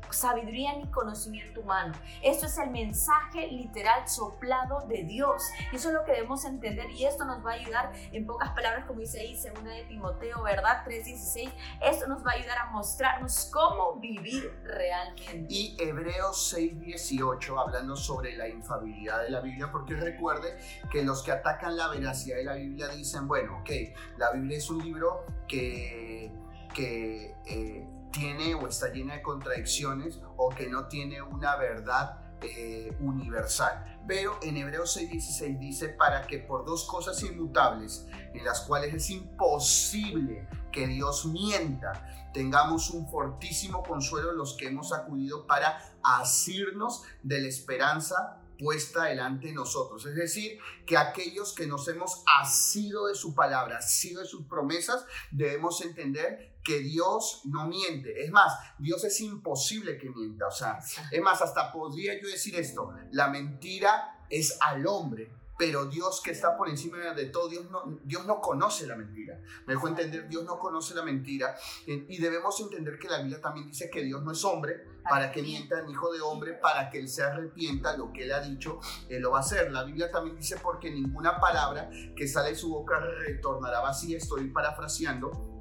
sabiduría ni conocimiento humano. Esto es el mensaje literal soplado de Dios. Y eso es lo que debemos entender y esto nos va a ayudar en pocas palabras, como dice ahí, segunda de Timoteo, ¿verdad? 3.16. Esto nos va a ayudar a mostrarnos cómo vivir realmente. Y Hebreos 6.18, hablando sobre la infabilidad de la Biblia, porque recuerde que los que atacan la veracidad de la Biblia dicen, bueno, ok, la Biblia es un libro que, que eh, tiene o está llena de contradicciones o que no tiene una verdad eh, universal. Pero en Hebreos 6:16 dice, para que por dos cosas inmutables, en las cuales es imposible que Dios mienta, tengamos un fortísimo consuelo los que hemos acudido para asirnos de la esperanza puesta delante de nosotros. Es decir, que aquellos que nos hemos asido de su palabra, asido de sus promesas, debemos entender que Dios no miente. Es más, Dios es imposible que mienta. O sea, es más, hasta podría yo decir esto, la mentira es al hombre, pero Dios que está por encima de todo, Dios no, Dios no conoce la mentira. Me dejó entender, Dios no conoce la mentira. Y debemos entender que la Biblia también dice que Dios no es hombre para que mienta, hijo de hombre, para que él se arrepienta, lo que él ha dicho, él lo va a hacer. La Biblia también dice porque ninguna palabra que sale de su boca retornará vacía, estoy parafraseando,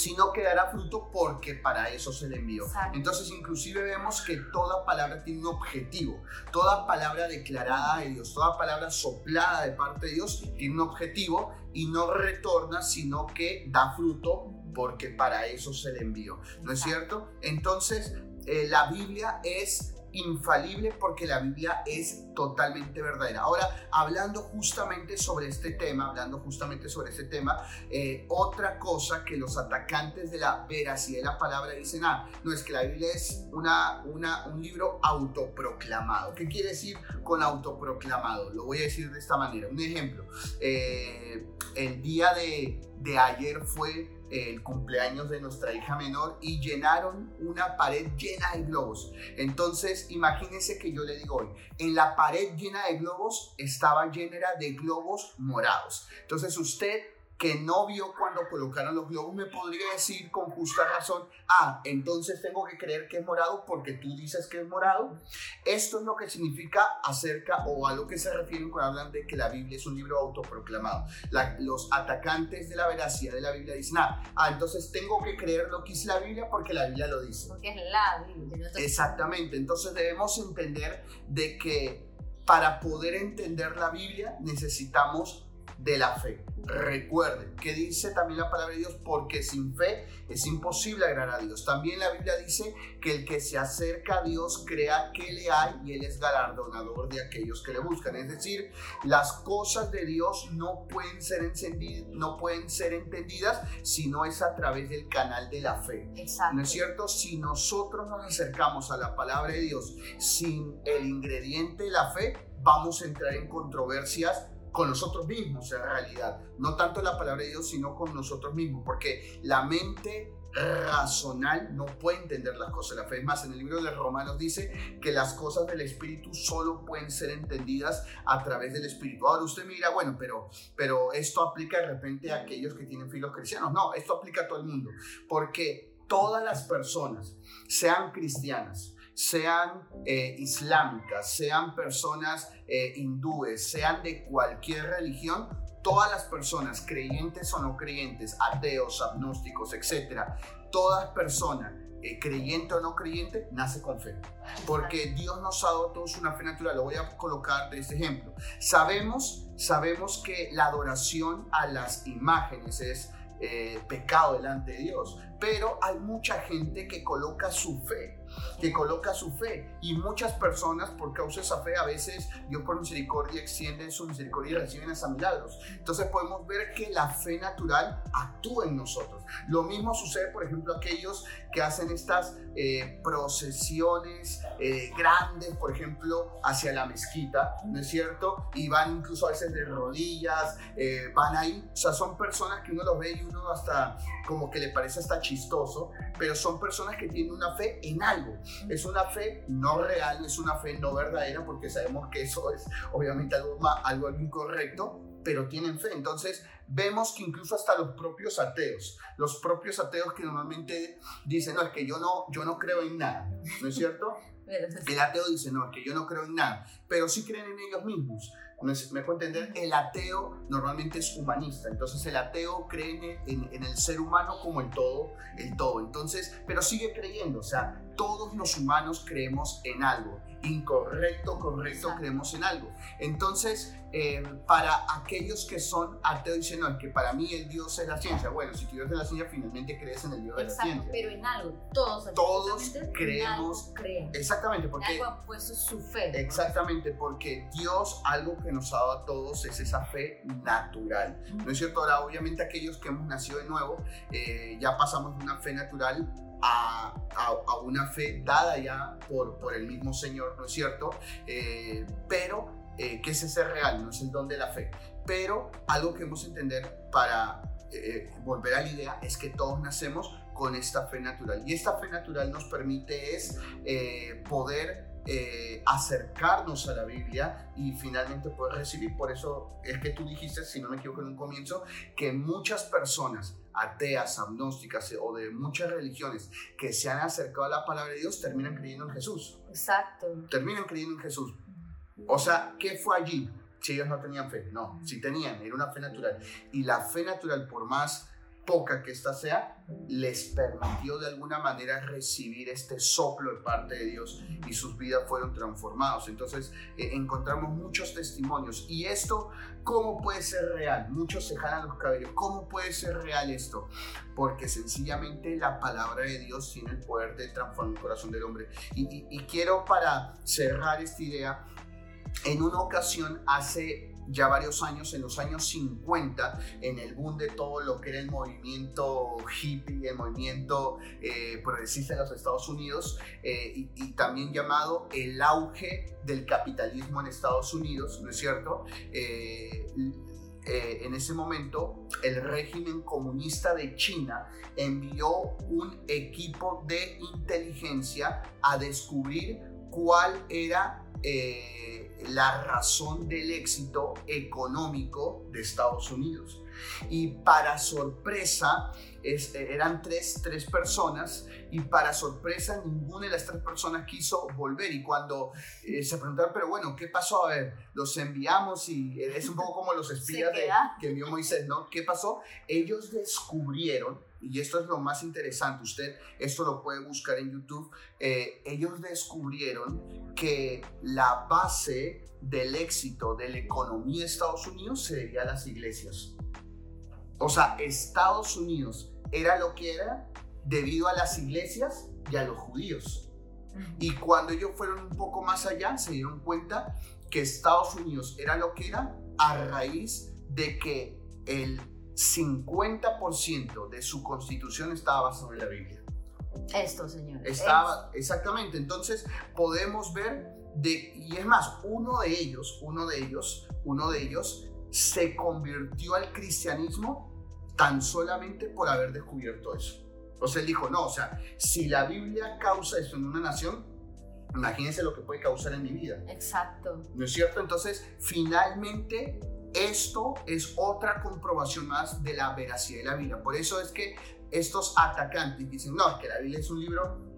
sino que dará fruto porque para eso se le envió. Entonces, inclusive vemos que toda palabra tiene un objetivo, toda palabra declarada de Dios, toda palabra soplada de parte de Dios tiene un objetivo y no retorna, sino que da fruto porque para eso se le envió. ¿No es cierto? Entonces, eh, la Biblia es infalible porque la Biblia es totalmente verdadera. Ahora, hablando justamente sobre este tema, hablando justamente sobre este tema, eh, otra cosa que los atacantes de la veracidad de la palabra dicen, ah, no es que la Biblia es una, una, un libro autoproclamado. ¿Qué quiere decir con autoproclamado? Lo voy a decir de esta manera. Un ejemplo, eh, el día de, de ayer fue el cumpleaños de nuestra hija menor y llenaron una pared llena de globos. Entonces, imagínense que yo le digo hoy, en la pared llena de globos estaba llena de globos morados. Entonces, usted que no vio cuando colocaron los globos me podría decir con justa razón, ah, entonces tengo que creer que es morado porque tú dices que es morado. Esto es lo que significa acerca o a lo que se refieren cuando hablan de que la Biblia es un libro autoproclamado. los atacantes de la veracidad de la Biblia dicen, ah, ah, entonces tengo que creer lo que dice la Biblia porque la Biblia lo dice. Porque es la Biblia. Exactamente, entonces debemos entender de que para poder entender la Biblia necesitamos de la fe. Recuerden que dice también la palabra de Dios, porque sin fe es imposible agradar a Dios. También la Biblia dice que el que se acerca a Dios crea que le hay y Él es galardonador de aquellos que le buscan. Es decir, las cosas de Dios no pueden ser encendidas, no pueden ser entendidas si no es a través del canal de la fe. ¿No es cierto? Si nosotros nos acercamos a la palabra de Dios sin el ingrediente de la fe, vamos a entrar en controversias con nosotros mismos en realidad, no tanto la palabra de Dios, sino con nosotros mismos, porque la mente razonal no puede entender las cosas la fe. Es más, en el libro de Romanos dice que las cosas del Espíritu solo pueden ser entendidas a través del Espíritu. Ahora usted mira, bueno, pero, pero esto aplica de repente a aquellos que tienen filos cristianos. No, esto aplica a todo el mundo, porque todas las personas, sean cristianas, sean eh, islámicas, sean personas eh, hindúes, sean de cualquier religión, todas las personas, creyentes o no creyentes, ateos, agnósticos, etcétera, todas personas, eh, creyente o no creyente, nace con fe. Porque Dios nos ha dado todos una fe natural. Lo voy a colocar de este ejemplo. Sabemos, sabemos que la adoración a las imágenes es eh, pecado delante de Dios, pero hay mucha gente que coloca su fe que coloca su fe. Y muchas personas, por causa de esa fe, a veces Dios por misericordia extiende su misericordia y reciben hasta milagros. Entonces podemos ver que la fe natural actúa en nosotros. Lo mismo sucede, por ejemplo, aquellos que hacen estas eh, procesiones eh, grandes, por ejemplo, hacia la mezquita, ¿no es cierto? Y van incluso a veces de rodillas, eh, van ahí. O sea, son personas que uno los ve y uno hasta como que le parece hasta chistoso, pero son personas que tienen una fe en algo. Es una fe no real, es una fe no verdadera, porque sabemos que eso es obviamente algo, algo incorrecto, pero tienen fe. Entonces vemos que incluso hasta los propios ateos, los propios ateos que normalmente dicen, no, es que yo no, yo no creo en nada, ¿no es cierto? (laughs) El ateo dice, no, es que yo no creo en nada, pero sí creen en ellos mismos. Me, me puedo entender, el ateo normalmente es humanista, entonces el ateo cree en, en, el ser humano como el todo, el todo, entonces, pero sigue creyendo, o sea, todos los humanos creemos en algo, incorrecto, correcto, creemos en algo. Entonces, eh, para aquellos que son ateos dicen, no, es que para mí el Dios es la ciencia. Bueno, si tú Dios es la ciencia, finalmente crees en el Dios de la ciencia. pero en algo, todos, todos creemos. Exactamente, porque... En algo ha puesto su fe. Exactamente, porque Dios, algo que nos ha dado a todos es esa fe natural. ¿No es cierto? Ahora, obviamente aquellos que hemos nacido de nuevo, eh, ya pasamos de una fe natural a, una fe dada ya por, por el mismo Señor, ¿no es cierto? Eh, pero eh, que es ese real, no es el don de la fe. Pero algo que hemos de entender para eh, volver a la idea es que todos nacemos con esta fe natural. Y esta fe natural nos permite es eh, poder acercarnos a la Biblia y finalmente poder recibir. Por eso es que tú dijiste, si no me equivoco en un comienzo, que muchas personas ateas, agnósticas o de muchas religiones que se han acercado a la palabra de Dios terminan creyendo en Jesús. Exacto. Terminan creyendo en Jesús. O sea, ¿qué fue allí? Si ellos no tenían fe, no, si tenían, era una fe natural. Y la fe natural, por más poca que ésta sea, les permitió de alguna manera recibir este soplo de parte de Dios y sus vidas fueron transformados. Entonces eh, encontramos muchos testimonios. ¿Y esto cómo puede ser real? Muchos se jalan los cabellos. ¿Cómo puede ser real esto? Porque sencillamente la palabra de Dios tiene el poder de transformar el corazón del hombre. Y, y quiero para cerrar esta idea, en una ocasión hace ya varios años, en los años 50, en el boom de todo lo que era el movimiento hippie, el movimiento eh, progresista en los Estados Unidos, eh, y, también llamado el auge del capitalismo en Estados Unidos, ¿no es cierto? Eh, en ese momento el régimen comunista de China envió un equipo de inteligencia a descubrir cuál era la razón del éxito económico de Estados Unidos. Y para sorpresa, eran tres, tres personas y para sorpresa ninguna de las tres personas quiso volver. Y cuando eh, se preguntaron, pero bueno, ¿qué pasó? A ver, los enviamos y es un poco como los (laughs) espías que envió Moisés, ¿no? ¿Qué pasó? Ellos descubrieron y esto es lo más interesante, usted esto lo puede buscar en YouTube, eh, ellos descubrieron que la base del éxito de la economía de Estados Unidos se debía a las iglesias. O sea, Estados Unidos era lo que era debido a las iglesias y a los judíos. Y cuando ellos fueron un poco más allá, se dieron cuenta que Estados Unidos era lo que era a raíz de que el 50% de su constitución estaba basado en la Biblia. Esto, señor. Estaba, exactamente. Entonces podemos ver de, y es más, uno de ellos, uno de ellos, uno de ellos se convirtió al cristianismo tan solamente por haber descubierto eso. O sea, él dijo, no, o sea, si la Biblia causa esto en una nación, imagínense lo que puede causar en mi vida. Exacto. ¿No es cierto? Entonces, finalmente, esto es otra comprobación más de la veracidad de la Biblia. Por eso es que estos atacantes dicen, no, es que la Biblia es un libro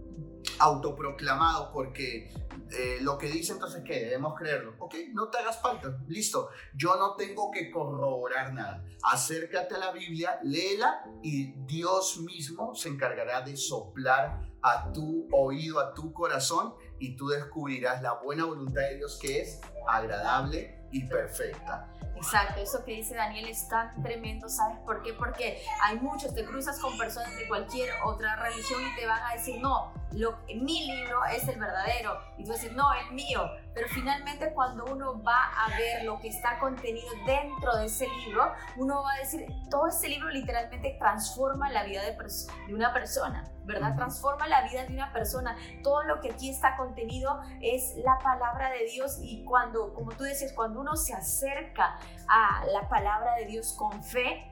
autoproclamado porque eh, lo que dice entonces que debemos creerlo. Ok, no te hagas falta, listo. Yo no tengo que corroborar nada. Acércate a la Biblia, léela y Dios mismo se encargará de soplar a tu oído, a tu corazón y tú descubrirás la buena voluntad de Dios que es agradable perfecta. Exacto, eso que dice Daniel es tan tremendo, ¿sabes por qué? Porque hay muchos, te cruzas con personas de cualquier otra religión y te van a decir, no, lo, mi libro es el verdadero, y tú dices, no, el mío, pero finalmente cuando uno va a ver lo que está contenido dentro de ese libro, uno va a decir, todo ese libro literalmente transforma la vida de, de una persona. ¿verdad? Transforma la vida de una persona. Todo lo que aquí está contenido es la palabra de Dios y cuando, como tú decías, cuando uno se acerca a la palabra de Dios con fe,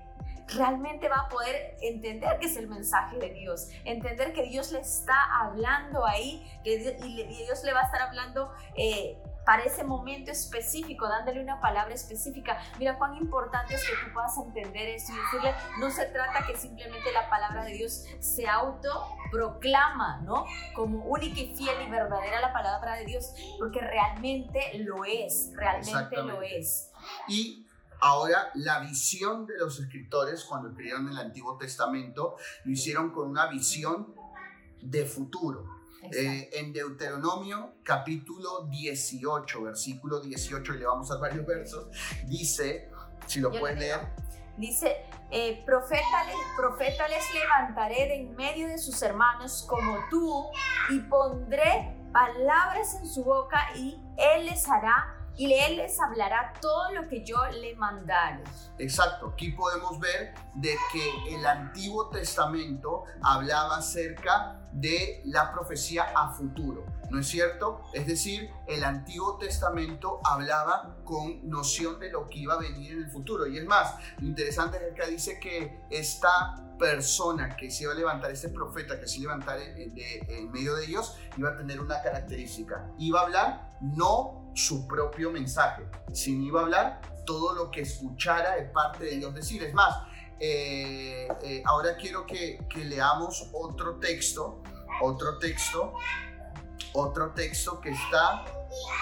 realmente va a poder entender que es el mensaje de Dios, entender que Dios le está hablando ahí, que Dios le va a estar hablando eh, para ese momento específico, dándole una palabra específica. Mira cuán importante es que tú puedas entender esto y decirle, no se trata que simplemente la palabra de Dios se autoproclama, ¿no? Como única y fiel y verdadera la palabra de Dios, porque realmente lo es, realmente lo es. Y Ahora, la visión de los escritores cuando escribieron el Antiguo Testamento lo hicieron con una visión de futuro. Eh, en Deuteronomio capítulo 18, versículo 18, y le vamos a varios versos, dice, si lo puedes leer. Dice, eh, profeta, profeta les levantaré de en medio de sus hermanos como tú, y pondré palabras en su boca, y él les hará y él les hablará todo lo que yo le mandare. Exacto, aquí podemos ver de que el Antiguo Testamento hablaba acerca de la profecía a futuro, ¿no es cierto? Es decir, el Antiguo Testamento hablaba con noción de lo que iba a venir en el futuro. Y es más, lo interesante es que dice que esta persona que se iba a levantar, este profeta que se iba a levantar en, en medio de ellos, iba a tener una característica. Iba a hablar no su propio mensaje, sino iba a hablar todo lo que escuchara de parte de Dios decir. Es más, eh, eh, ahora quiero que, que, leamos otro texto, otro texto, otro texto que está,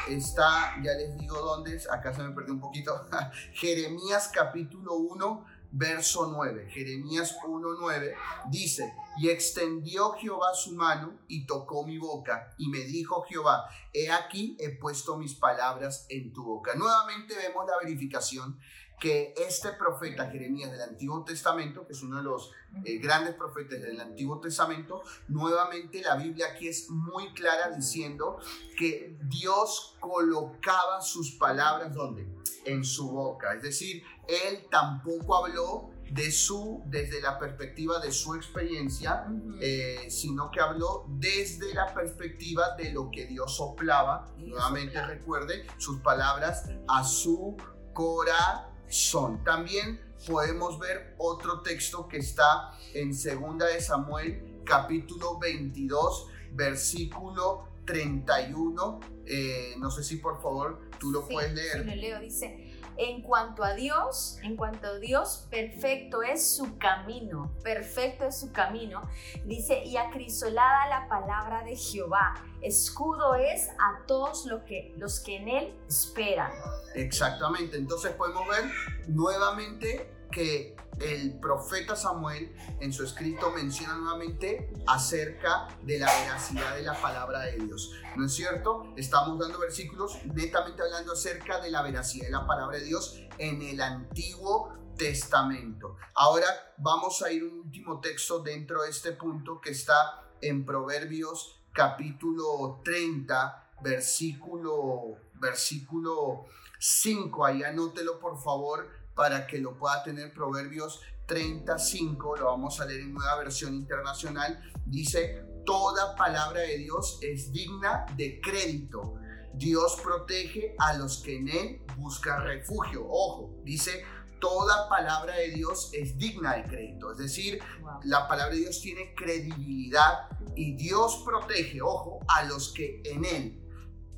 está, ya les digo dónde es, acá se me perdió un poquito, (laughs) Jeremías capítulo 1, verso 9. Jeremías 1, 9 dice, y extendió Jehová su mano y tocó mi boca y me dijo Jehová, he aquí he puesto mis palabras en tu boca. Nuevamente vemos la verificación que este profeta Jeremías del Antiguo Testamento, que es uno de los eh, grandes profetas del Antiguo Testamento, nuevamente la Biblia aquí es muy clara diciendo que Dios colocaba sus palabras donde? En su boca. Es decir, él tampoco habló de su, desde la perspectiva de su experiencia, eh, sino que habló desde la perspectiva de lo que Dios soplaba. Nuevamente recuerde sus palabras a su corazón son. También podemos ver otro texto que está en segunda de Samuel capítulo 22 versículo 31. Eh, no sé si por favor tú lo puedes leer. Sí, lo leo. Dice, en cuanto a Dios, en cuanto a Dios, perfecto es su camino, perfecto es su camino. Dice, y acrisolada la palabra de Jehová, escudo es a todos que, los que en él esperan. Exactamente, entonces podemos ver nuevamente que el profeta Samuel en su escrito menciona nuevamente acerca de la veracidad de la palabra de Dios. ¿No es cierto? Estamos dando versículos netamente hablando acerca de la veracidad de la palabra de Dios en el Antiguo Testamento. Ahora vamos a ir un último texto dentro de este punto que está en Proverbios capítulo 30, versículo, versículo 5. Ahí anótelo por favor para que lo pueda tener Proverbios 35, lo vamos a leer en nueva versión internacional, dice, toda palabra de Dios es digna de crédito. Dios protege a los que en Él buscan refugio. Ojo, dice, toda palabra de Dios es digna de crédito. Es decir, Wow. la palabra de Dios tiene credibilidad y Dios protege, ojo, a los que en Él.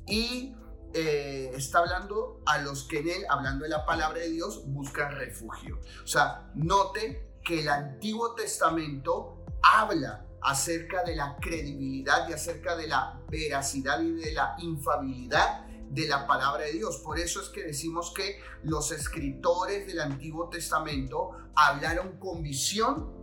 Y eh, está hablando a los que en Él, hablando de la palabra de Dios, buscan refugio. O sea, note que el Antiguo Testamento habla acerca de la credibilidad y acerca de la veracidad y de la infabilidad de la palabra de Dios. Por eso es que decimos que los escritores del Antiguo Testamento hablaron con visión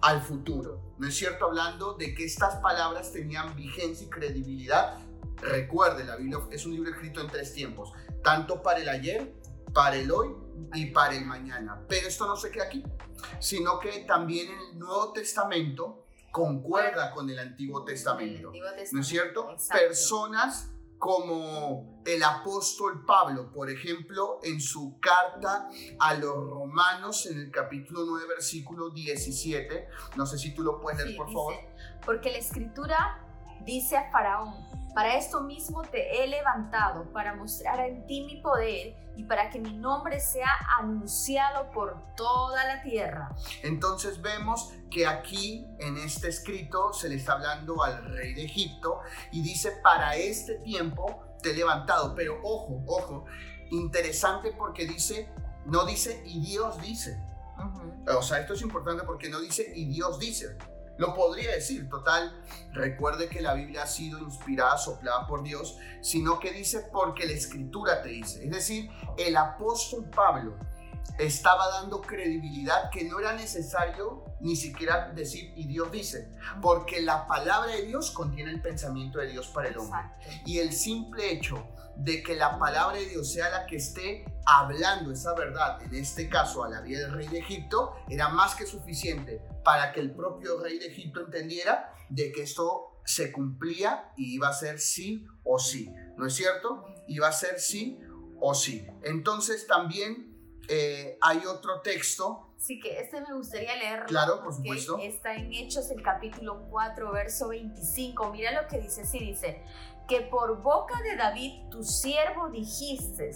al futuro. ¿No es cierto? Hablando de que estas palabras tenían vigencia y credibilidad. Recuerde, la Biblia es un libro escrito en tres tiempos, tanto para el ayer, para el hoy y para el mañana. Pero esto no se queda aquí, sino que también el Nuevo Testamento concuerda con el Antiguo Testamento. El Antiguo ¿No es cierto? exacto. Personas como el apóstol Pablo, por ejemplo, en su carta a los romanos en el capítulo 9, versículo 17. No sé si tú lo puedes leer, Sí, por dice, favor. Porque la escritura dice a Faraón, para esto mismo te he levantado, para mostrar en ti mi poder y para que mi nombre sea anunciado por toda la tierra. Entonces vemos que aquí en este escrito se le está hablando al rey de Egipto y dice, para este tiempo te he levantado. Pero ojo, ojo, interesante porque dice, no dice y Dios dice. O sea, esto es importante porque no dice y Dios dice. Lo podría decir, total. Recuerde que la Biblia ha sido inspirada, soplada por Dios, sino que dice porque la escritura te dice. Es decir, el apóstol Pablo estaba dando credibilidad que no era necesario ni siquiera decir y Dios dice, porque la palabra de Dios contiene el pensamiento de Dios para el hombre. Exacto. Y el simple hecho de que la palabra de Dios sea la que esté hablando esa verdad, en este caso a la vida del rey de Egipto, era más que suficiente para que el propio rey de Egipto entendiera de que esto se cumplía y iba a ser sí o sí. ¿No es cierto? Iba a ser sí o sí. Entonces también eh, hay otro texto, Así que este me gustaría leerlo. Claro, por supuesto. Está en Hechos, el capítulo 4, verso 25. Mira lo que dice. Sí, dice, que por boca de David, tu siervo, dijiste,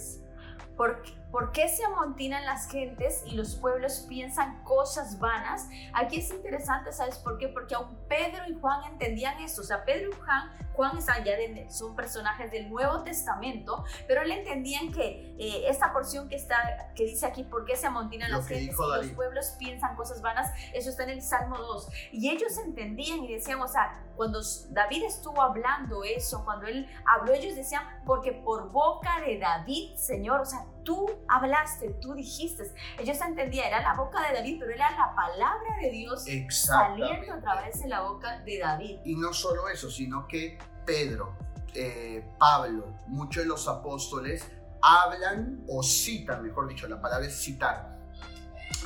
¿por, ¿por qué se amontinan las gentes y los pueblos piensan cosas vanas? Aquí es interesante, ¿sabes por qué? Porque aún Pedro y Juan entendían eso. O sea, Pedro y Juan, Juan están ya de- son personajes del Nuevo Testamento, pero le entendían que eh, esta porción que está, que dice aquí, ¿por qué se amontinan Lo las gentes y los pueblos piensan cosas vanas? Eso está en el Salmo 2. Y ellos entendían y decían, o sea, cuando David estuvo hablando eso, cuando él habló, ellos decían, porque por boca de David, Señor, o sea, tú hablaste, tú dijiste. Ellos entendían, era la boca de David, pero era la palabra de Dios saliendo a través de la boca de David. Y no solo eso, sino que Pedro, eh, Pablo, muchos de los apóstoles hablan o citan, mejor dicho, la palabra es citar,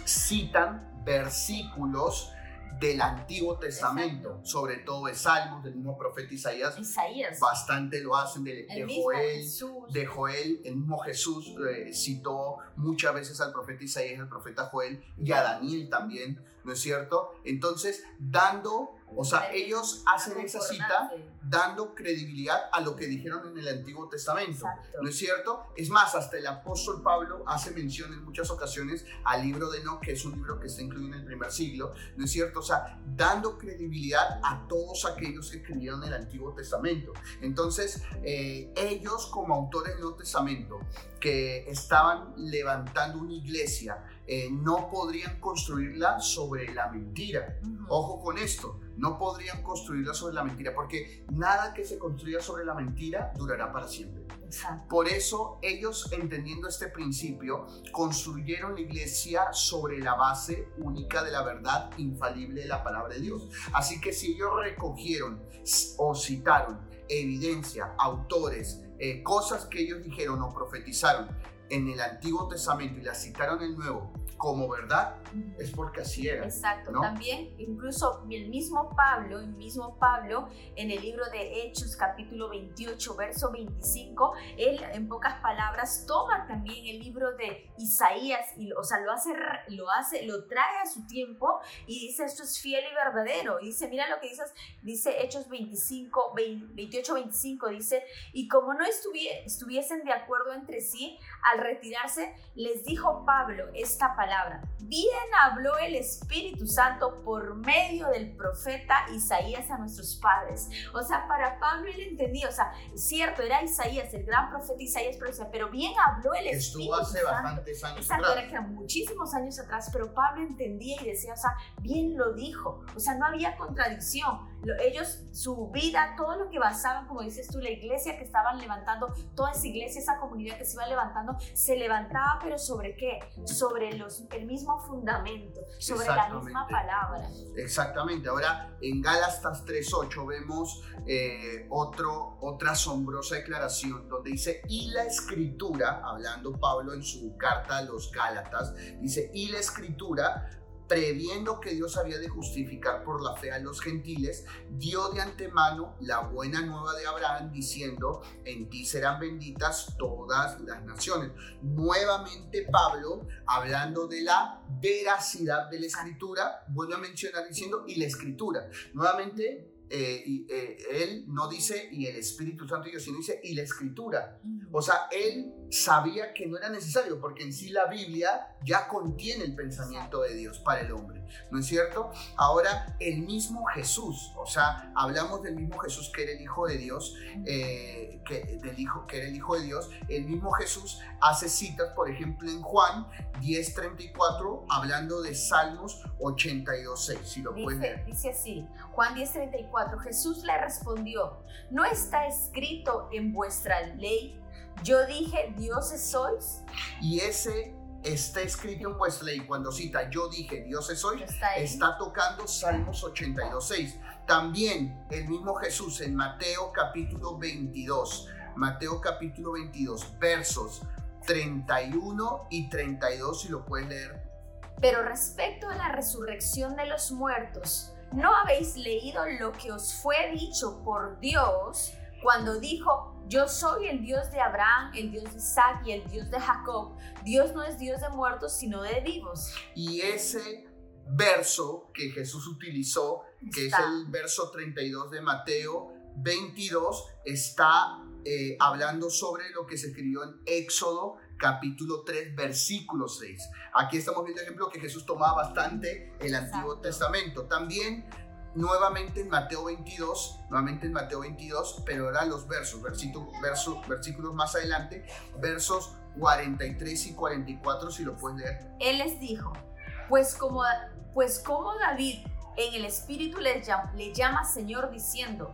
citan versículos del Antiguo Testamento, sobre todo de Salmos, del mismo profeta Isaías, Isaías, bastante lo hacen de, Joel, Jesús. de Joel, el mismo Jesús eh, citó muchas veces al profeta Isaías, al profeta Joel y a Daniel también, ¿no es cierto? Entonces, dando, o sea, ellos hacen esa cita dando credibilidad a lo que dijeron en el Antiguo Testamento. Exacto. ¿No es cierto? Es más, hasta el apóstol Pablo hace mención en muchas ocasiones al libro de Enoch, que es un libro que está incluido en el primer siglo, ¿no es cierto? O sea, dando credibilidad a todos aquellos que escribieron el Antiguo Testamento. Entonces, eh, ellos como autores del Nuevo Testamento, que estaban levantando una iglesia, eh, no podrían construirla sobre la mentira. Ojo con esto, no podrían construirla sobre la mentira, porque nada que se construya sobre la mentira durará para siempre. Exacto. Por eso ellos, entendiendo este principio, construyeron la iglesia sobre la base única de la verdad infalible de la palabra de Dios. Así que si ellos recogieron o citaron evidencia, autores, eh, cosas que ellos dijeron o profetizaron en el Antiguo Testamento y las citaron en el Nuevo como verdad, es porque así era. Exacto, ¿no? también incluso el mismo Pablo, el mismo Pablo en el libro de Hechos capítulo 28 verso 25, él en pocas palabras toma también el libro de Isaías y o sea, lo hace lo hace lo trae a su tiempo y dice esto es fiel y verdadero y dice, mira lo que dices, dice Hechos 25 28 25 dice, y como no estuvie- estuviesen de acuerdo entre sí, al retirarse, les dijo Pablo esta palabra. Bien habló el Espíritu Santo por medio del profeta Isaías a nuestros padres. O sea, para Pablo él entendía, o sea, cierto, era Isaías, el gran profeta Isaías, pero, bien habló el Espíritu Estuvo hace bastantes años Exacto, era que muchísimos años atrás, pero Pablo entendía y decía, o sea, bien lo dijo. O sea, no había contradicción ellos, su vida, todo lo que basaban, como dices tú, la iglesia que estaban levantando, toda esa iglesia, esa comunidad que se iba levantando, se levantaba, pero ¿sobre qué? Sobre los, el mismo fundamento, sobre la misma palabra. Exactamente. Ahora, en Gálatas 3.8 vemos eh, otro, otra asombrosa declaración donde dice, y la escritura, hablando Pablo en su carta a los Gálatas, dice, y la escritura previendo que Dios había de justificar por la fe a los gentiles, dio de antemano la buena nueva de Abraham diciendo, en ti serán benditas todas las naciones. Nuevamente Pablo, hablando de la veracidad de la escritura, vuelve a mencionar diciendo, y la escritura. Nuevamente eh, y, eh, él no dice y el Espíritu Santo y Dios, sino dice y la Escritura. O sea, él sabía que no era necesario porque en sí la Biblia ya contiene el pensamiento de Dios para el hombre, ¿no es cierto? Ahora, el mismo Jesús, o sea, hablamos del mismo Jesús que era el Hijo de Dios, eh, que, del hijo, que era el Hijo de Dios, el mismo Jesús hace citas, por ejemplo, en Juan 10.34, hablando de Salmos 82.6, si lo dice, ver. Dice así, Juan 10.34, Jesús le respondió, ¿no está escrito en vuestra ley? Yo dije, dioses sois. Y ese está escrito en vuestra ley. Cuando cita yo dije, dioses sois, está, está tocando Salmos 82.6. También el mismo Jesús en Mateo capítulo 22, Mateo capítulo 22, versos 31 y 32, si lo puedes leer. Pero respecto a la resurrección de los muertos, ¿no habéis leído lo que os fue dicho por Dios cuando dijo, yo soy el Dios de Abraham, el Dios de Isaac y el Dios de Jacob? Dios no es Dios de muertos, sino de vivos. Y ese verso que Jesús utilizó que es el verso 32 de Mateo 22, está eh, hablando sobre lo que se escribió en Éxodo capítulo 3, versículo 6. Aquí estamos viendo ejemplo que Jesús tomaba bastante el Antiguo Testamento. También nuevamente en Mateo 22, nuevamente en Mateo 22, pero ahora los versos, versículos, versículos más adelante, versos 43 y 44, si lo pueden leer. Él les dijo, pues como, pues como David en el Espíritu le llama, le llama Señor diciendo,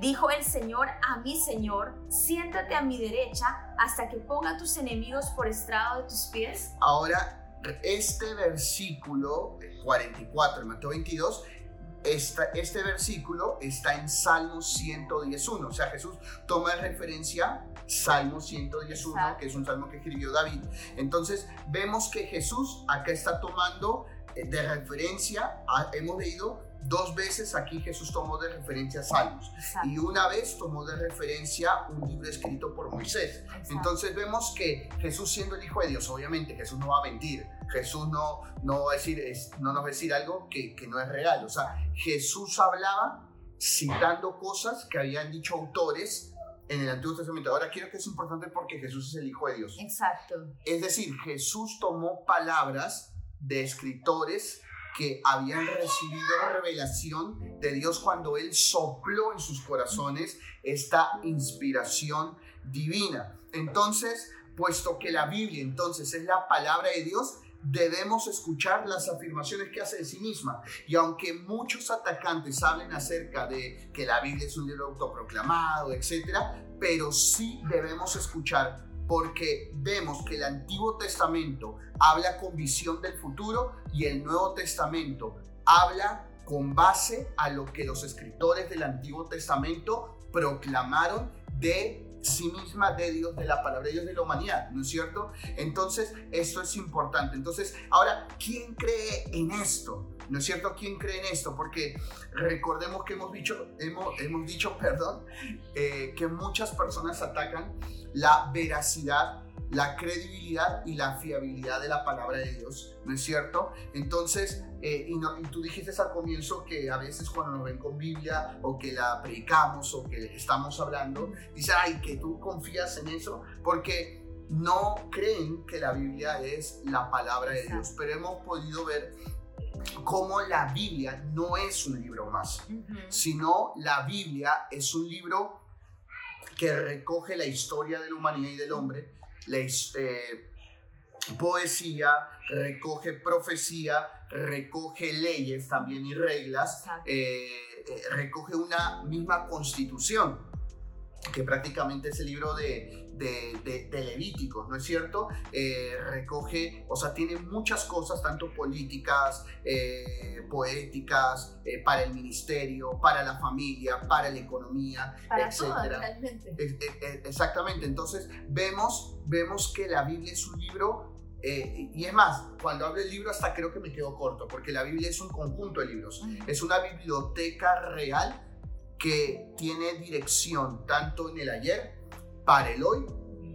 dijo el Señor a mi Señor, siéntate a mi derecha hasta que ponga a tus enemigos por estrado de tus pies. Ahora, este versículo 44 en Mateo 22 este versículo está en Salmo 111, o sea, Jesús toma de referencia Salmo 111, que es un salmo que escribió David. Entonces, vemos que Jesús acá está tomando eh, de referencia, hemos leído dos veces aquí Jesús tomó de referencia Salmos. Y una vez tomó de referencia un libro escrito por Moisés. Entonces vemos que Jesús siendo el Hijo de Dios, obviamente Jesús no va a mentir, Jesús no, no, va a decir, no nos va a decir algo que, que no es real. O sea, Jesús hablaba citando cosas que habían dicho autores en el Antiguo Testamento. Ahora quiero que es importante porque Jesús es el Hijo de Dios. Exacto. Es decir, Jesús tomó palabras de escritores que habían recibido revelación de Dios cuando Él sopló en sus corazones esta inspiración divina. Entonces, puesto que la Biblia entonces es la palabra de Dios, debemos escuchar las afirmaciones que hace de sí misma. Y aunque muchos atacantes hablen acerca de que la Biblia es un libro autoproclamado, etcétera, pero sí debemos escuchar porque vemos que el Antiguo Testamento habla con visión del futuro y el Nuevo Testamento habla con base a lo que los escritores del Antiguo Testamento proclamaron de sí misma de Dios, de la palabra de Dios, de la humanidad, ¿no es cierto? Entonces, esto es importante. Entonces, ahora, ¿quién cree en esto? ¿No es cierto? ¿Quién cree en esto? Porque recordemos que hemos dicho, hemos, hemos dicho, (laughs) perdón, eh, que muchas personas atacan la veracidad, la credibilidad y la fiabilidad de la palabra de Dios, ¿no es cierto? Entonces, eh, y, no, y, tú dijiste al comienzo que a veces cuando nos ven con Biblia o que la predicamos o que estamos hablando, dice, ay, que tú confías en eso, porque no creen que la Biblia es la palabra de Dios, pero hemos podido ver cómo la Biblia no es un libro más, sino la Biblia es un libro que recoge la historia de la humanidad y del hombre, la, eh, poesía, recoge profecía, recoge leyes también y reglas, eh, eh, recoge una misma constitución que prácticamente es el libro de, de, Levíticos, ¿no es cierto? Eh, recoge, o sea, tiene muchas cosas, tanto políticas, eh, poéticas, eh, para el ministerio, para la familia, para la economía, para etc. exactamente, entonces vemos, vemos que la Biblia es un libro y es más, cuando hablo del libro hasta creo que me quedo corto, porque la Biblia es un conjunto de libros, es una biblioteca real que tiene dirección tanto en el ayer, para el hoy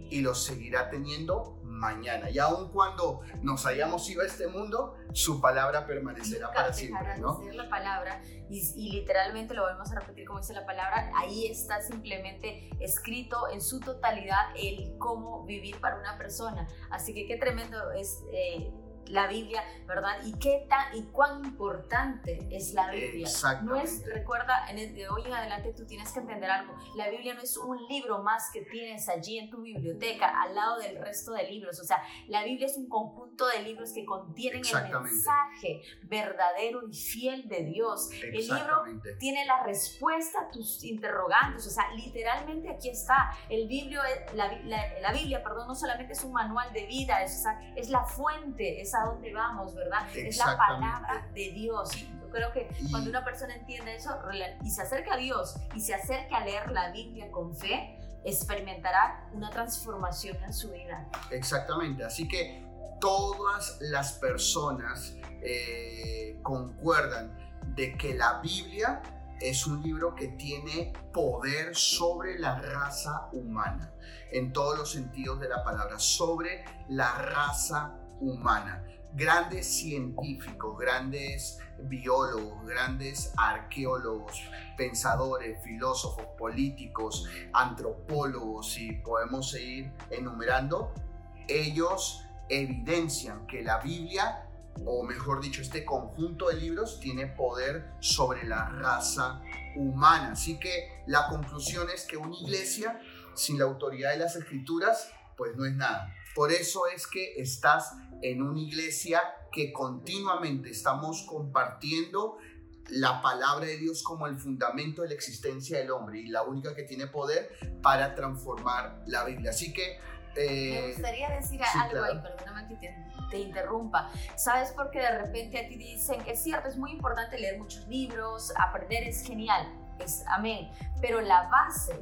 y lo seguirá teniendo mañana. Y aun cuando nos hayamos ido a este mundo, su palabra permanecerá para siempre. ¿no? la palabra y, y, literalmente lo volvemos a repetir como dice la palabra, ahí está simplemente escrito en su totalidad el cómo vivir para una persona. Así que qué tremendo es. Eh, la Biblia, ¿verdad? Y qué tan y cuán importante es la Biblia. No es, recuerda, en de hoy en adelante tú tienes que entender algo. La Biblia no es un libro más que tienes allí en tu biblioteca al lado del resto de libros. O sea, la Biblia es un conjunto de libros que contienen el mensaje verdadero y fiel de Dios. El libro tiene la respuesta a tus interrogantes. O sea, literalmente aquí está. El Biblio, la, la, Biblia, perdón, no solamente es un manual de vida, es, es la fuente, es a dónde vamos, ¿verdad? Es la palabra de Dios. Y yo creo que cuando una persona entiende eso y se acerca a Dios y se acerca a leer la Biblia con fe, experimentará una transformación en su vida. Exactamente, así que todas las personas eh, concuerdan de que la Biblia es un libro que tiene poder sobre la raza humana, en todos los sentidos de la palabra, sobre la raza humana. Grandes científicos, grandes biólogos, grandes arqueólogos, pensadores, filósofos, políticos, antropólogos, y podemos seguir enumerando, ellos evidencian que la Biblia, o mejor dicho, este conjunto de libros, tiene poder sobre la raza humana. Así que la conclusión es que una iglesia sin la autoridad de las escrituras, pues no es nada. Por eso es que estás en una iglesia que continuamente estamos compartiendo la palabra de Dios como el fundamento de la existencia del hombre y la única que tiene poder para transformar la Biblia. Así que... Eh, Me gustaría decir algo ahí, perdóname que te, te, interrumpa. ¿Sabes por qué de repente a ti dicen que es cierto, es muy importante leer muchos libros, aprender es genial, es amén, pero la base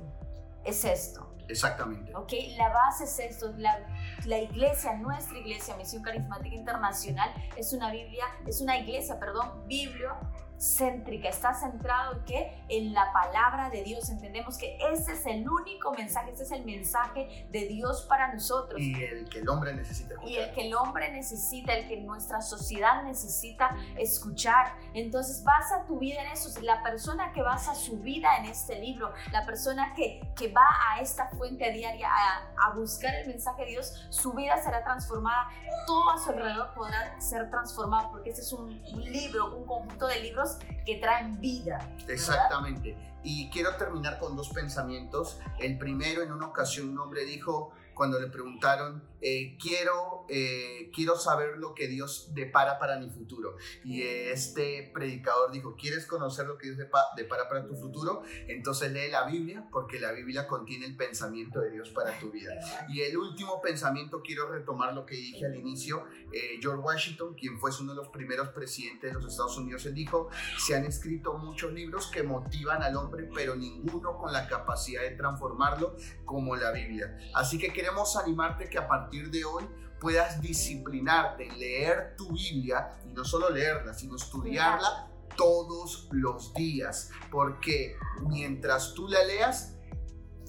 es esto. Exactamente. Ok, la base es esto, la, la, iglesia, nuestra iglesia, Misión Carismática Internacional, es una Biblia, es una iglesia, perdón, Biblia céntrica, está centrado en qué? En la palabra de Dios. Entendemos que ese es el único mensaje, ese es el mensaje de Dios para nosotros. Y el que el hombre necesita escuchar. Y el que el hombre necesita, el que nuestra sociedad necesita escuchar. Entonces basa tu vida en eso. La persona que basa su vida en este libro, la persona que, que va a esta fuente diaria a, a buscar el mensaje de Dios, su vida será transformada. Todo a su alrededor podrá ser transformado porque ese es un, un libro, un conjunto de libros que traen vida. Exactamente. Y quiero terminar con dos pensamientos. El primero, en una ocasión un hombre dijo, cuando le preguntaron, eh, quiero, eh, quiero saber lo que Dios depara para mi futuro. Y este predicador dijo, ¿quieres conocer lo que Dios depara para tu futuro? Entonces lee la Biblia, porque la Biblia contiene el pensamiento de Dios para tu vida. Y el último pensamiento, quiero retomar lo que dije al inicio, eh, George Washington, quien fue uno de los primeros presidentes de los Estados Unidos, él dijo, se han escrito muchos libros que motivan al hombre, pero ninguno con la capacidad de transformarlo como la Biblia. Así que queremos animarte que a partir de hoy puedas disciplinarte leer tu Biblia y no solo leerla, sino estudiarla todos los días, porque mientras tú la leas,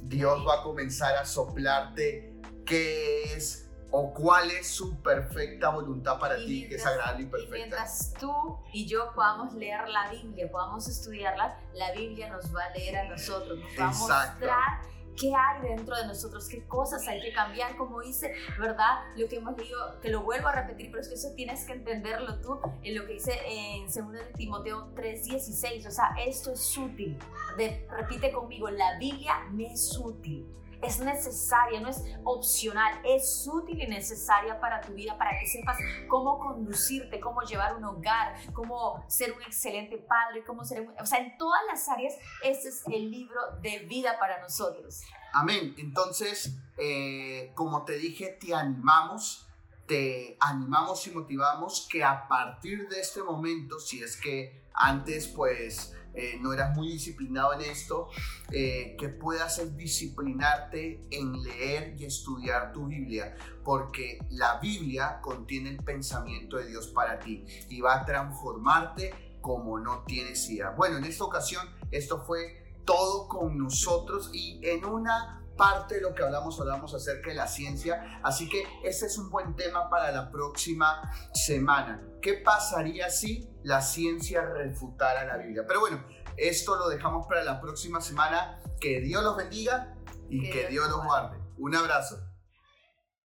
Dios va a comenzar a soplarte qué es o cuál es su perfecta voluntad para ti, que es agradable y perfecta. Y mientras tú y yo podamos leer la Biblia, podamos estudiarla, la Biblia nos va a leer a nosotros, nos va a mostrar qué hay dentro de nosotros, qué cosas hay que cambiar, como dice, ¿verdad? Lo que hemos leído, que lo vuelvo a repetir, pero es que eso tienes que entenderlo tú, en lo que dice en 2 de Timoteo 3:16, o sea, esto es útil. De, repite conmigo, la Biblia me es útil es necesaria, no es opcional, es útil y necesaria para tu vida, para que sepas cómo conducirte, cómo llevar un hogar, cómo ser un excelente padre, cómo ser, o sea, en todas las áreas, este es el libro de vida para nosotros. Amén. Entonces, eh, como te dije, te animamos, te animamos y motivamos que a partir de este momento, si es que antes pues eh, no eras muy disciplinado en esto, eh, que puedas disciplinarte en leer y estudiar tu Biblia, porque la Biblia contiene el pensamiento de Dios para ti y va a transformarte como no tienes idea. Bueno, en esta ocasión esto fue todo con nosotros y en una parte de lo que hablamos, hablamos acerca de la ciencia, así que ese es un buen tema para la próxima semana. ¿Qué pasaría si la ciencia refutara la Biblia? Pero bueno, esto lo dejamos para la próxima semana. Que Dios los bendiga y que, Dios los guarde. Un abrazo.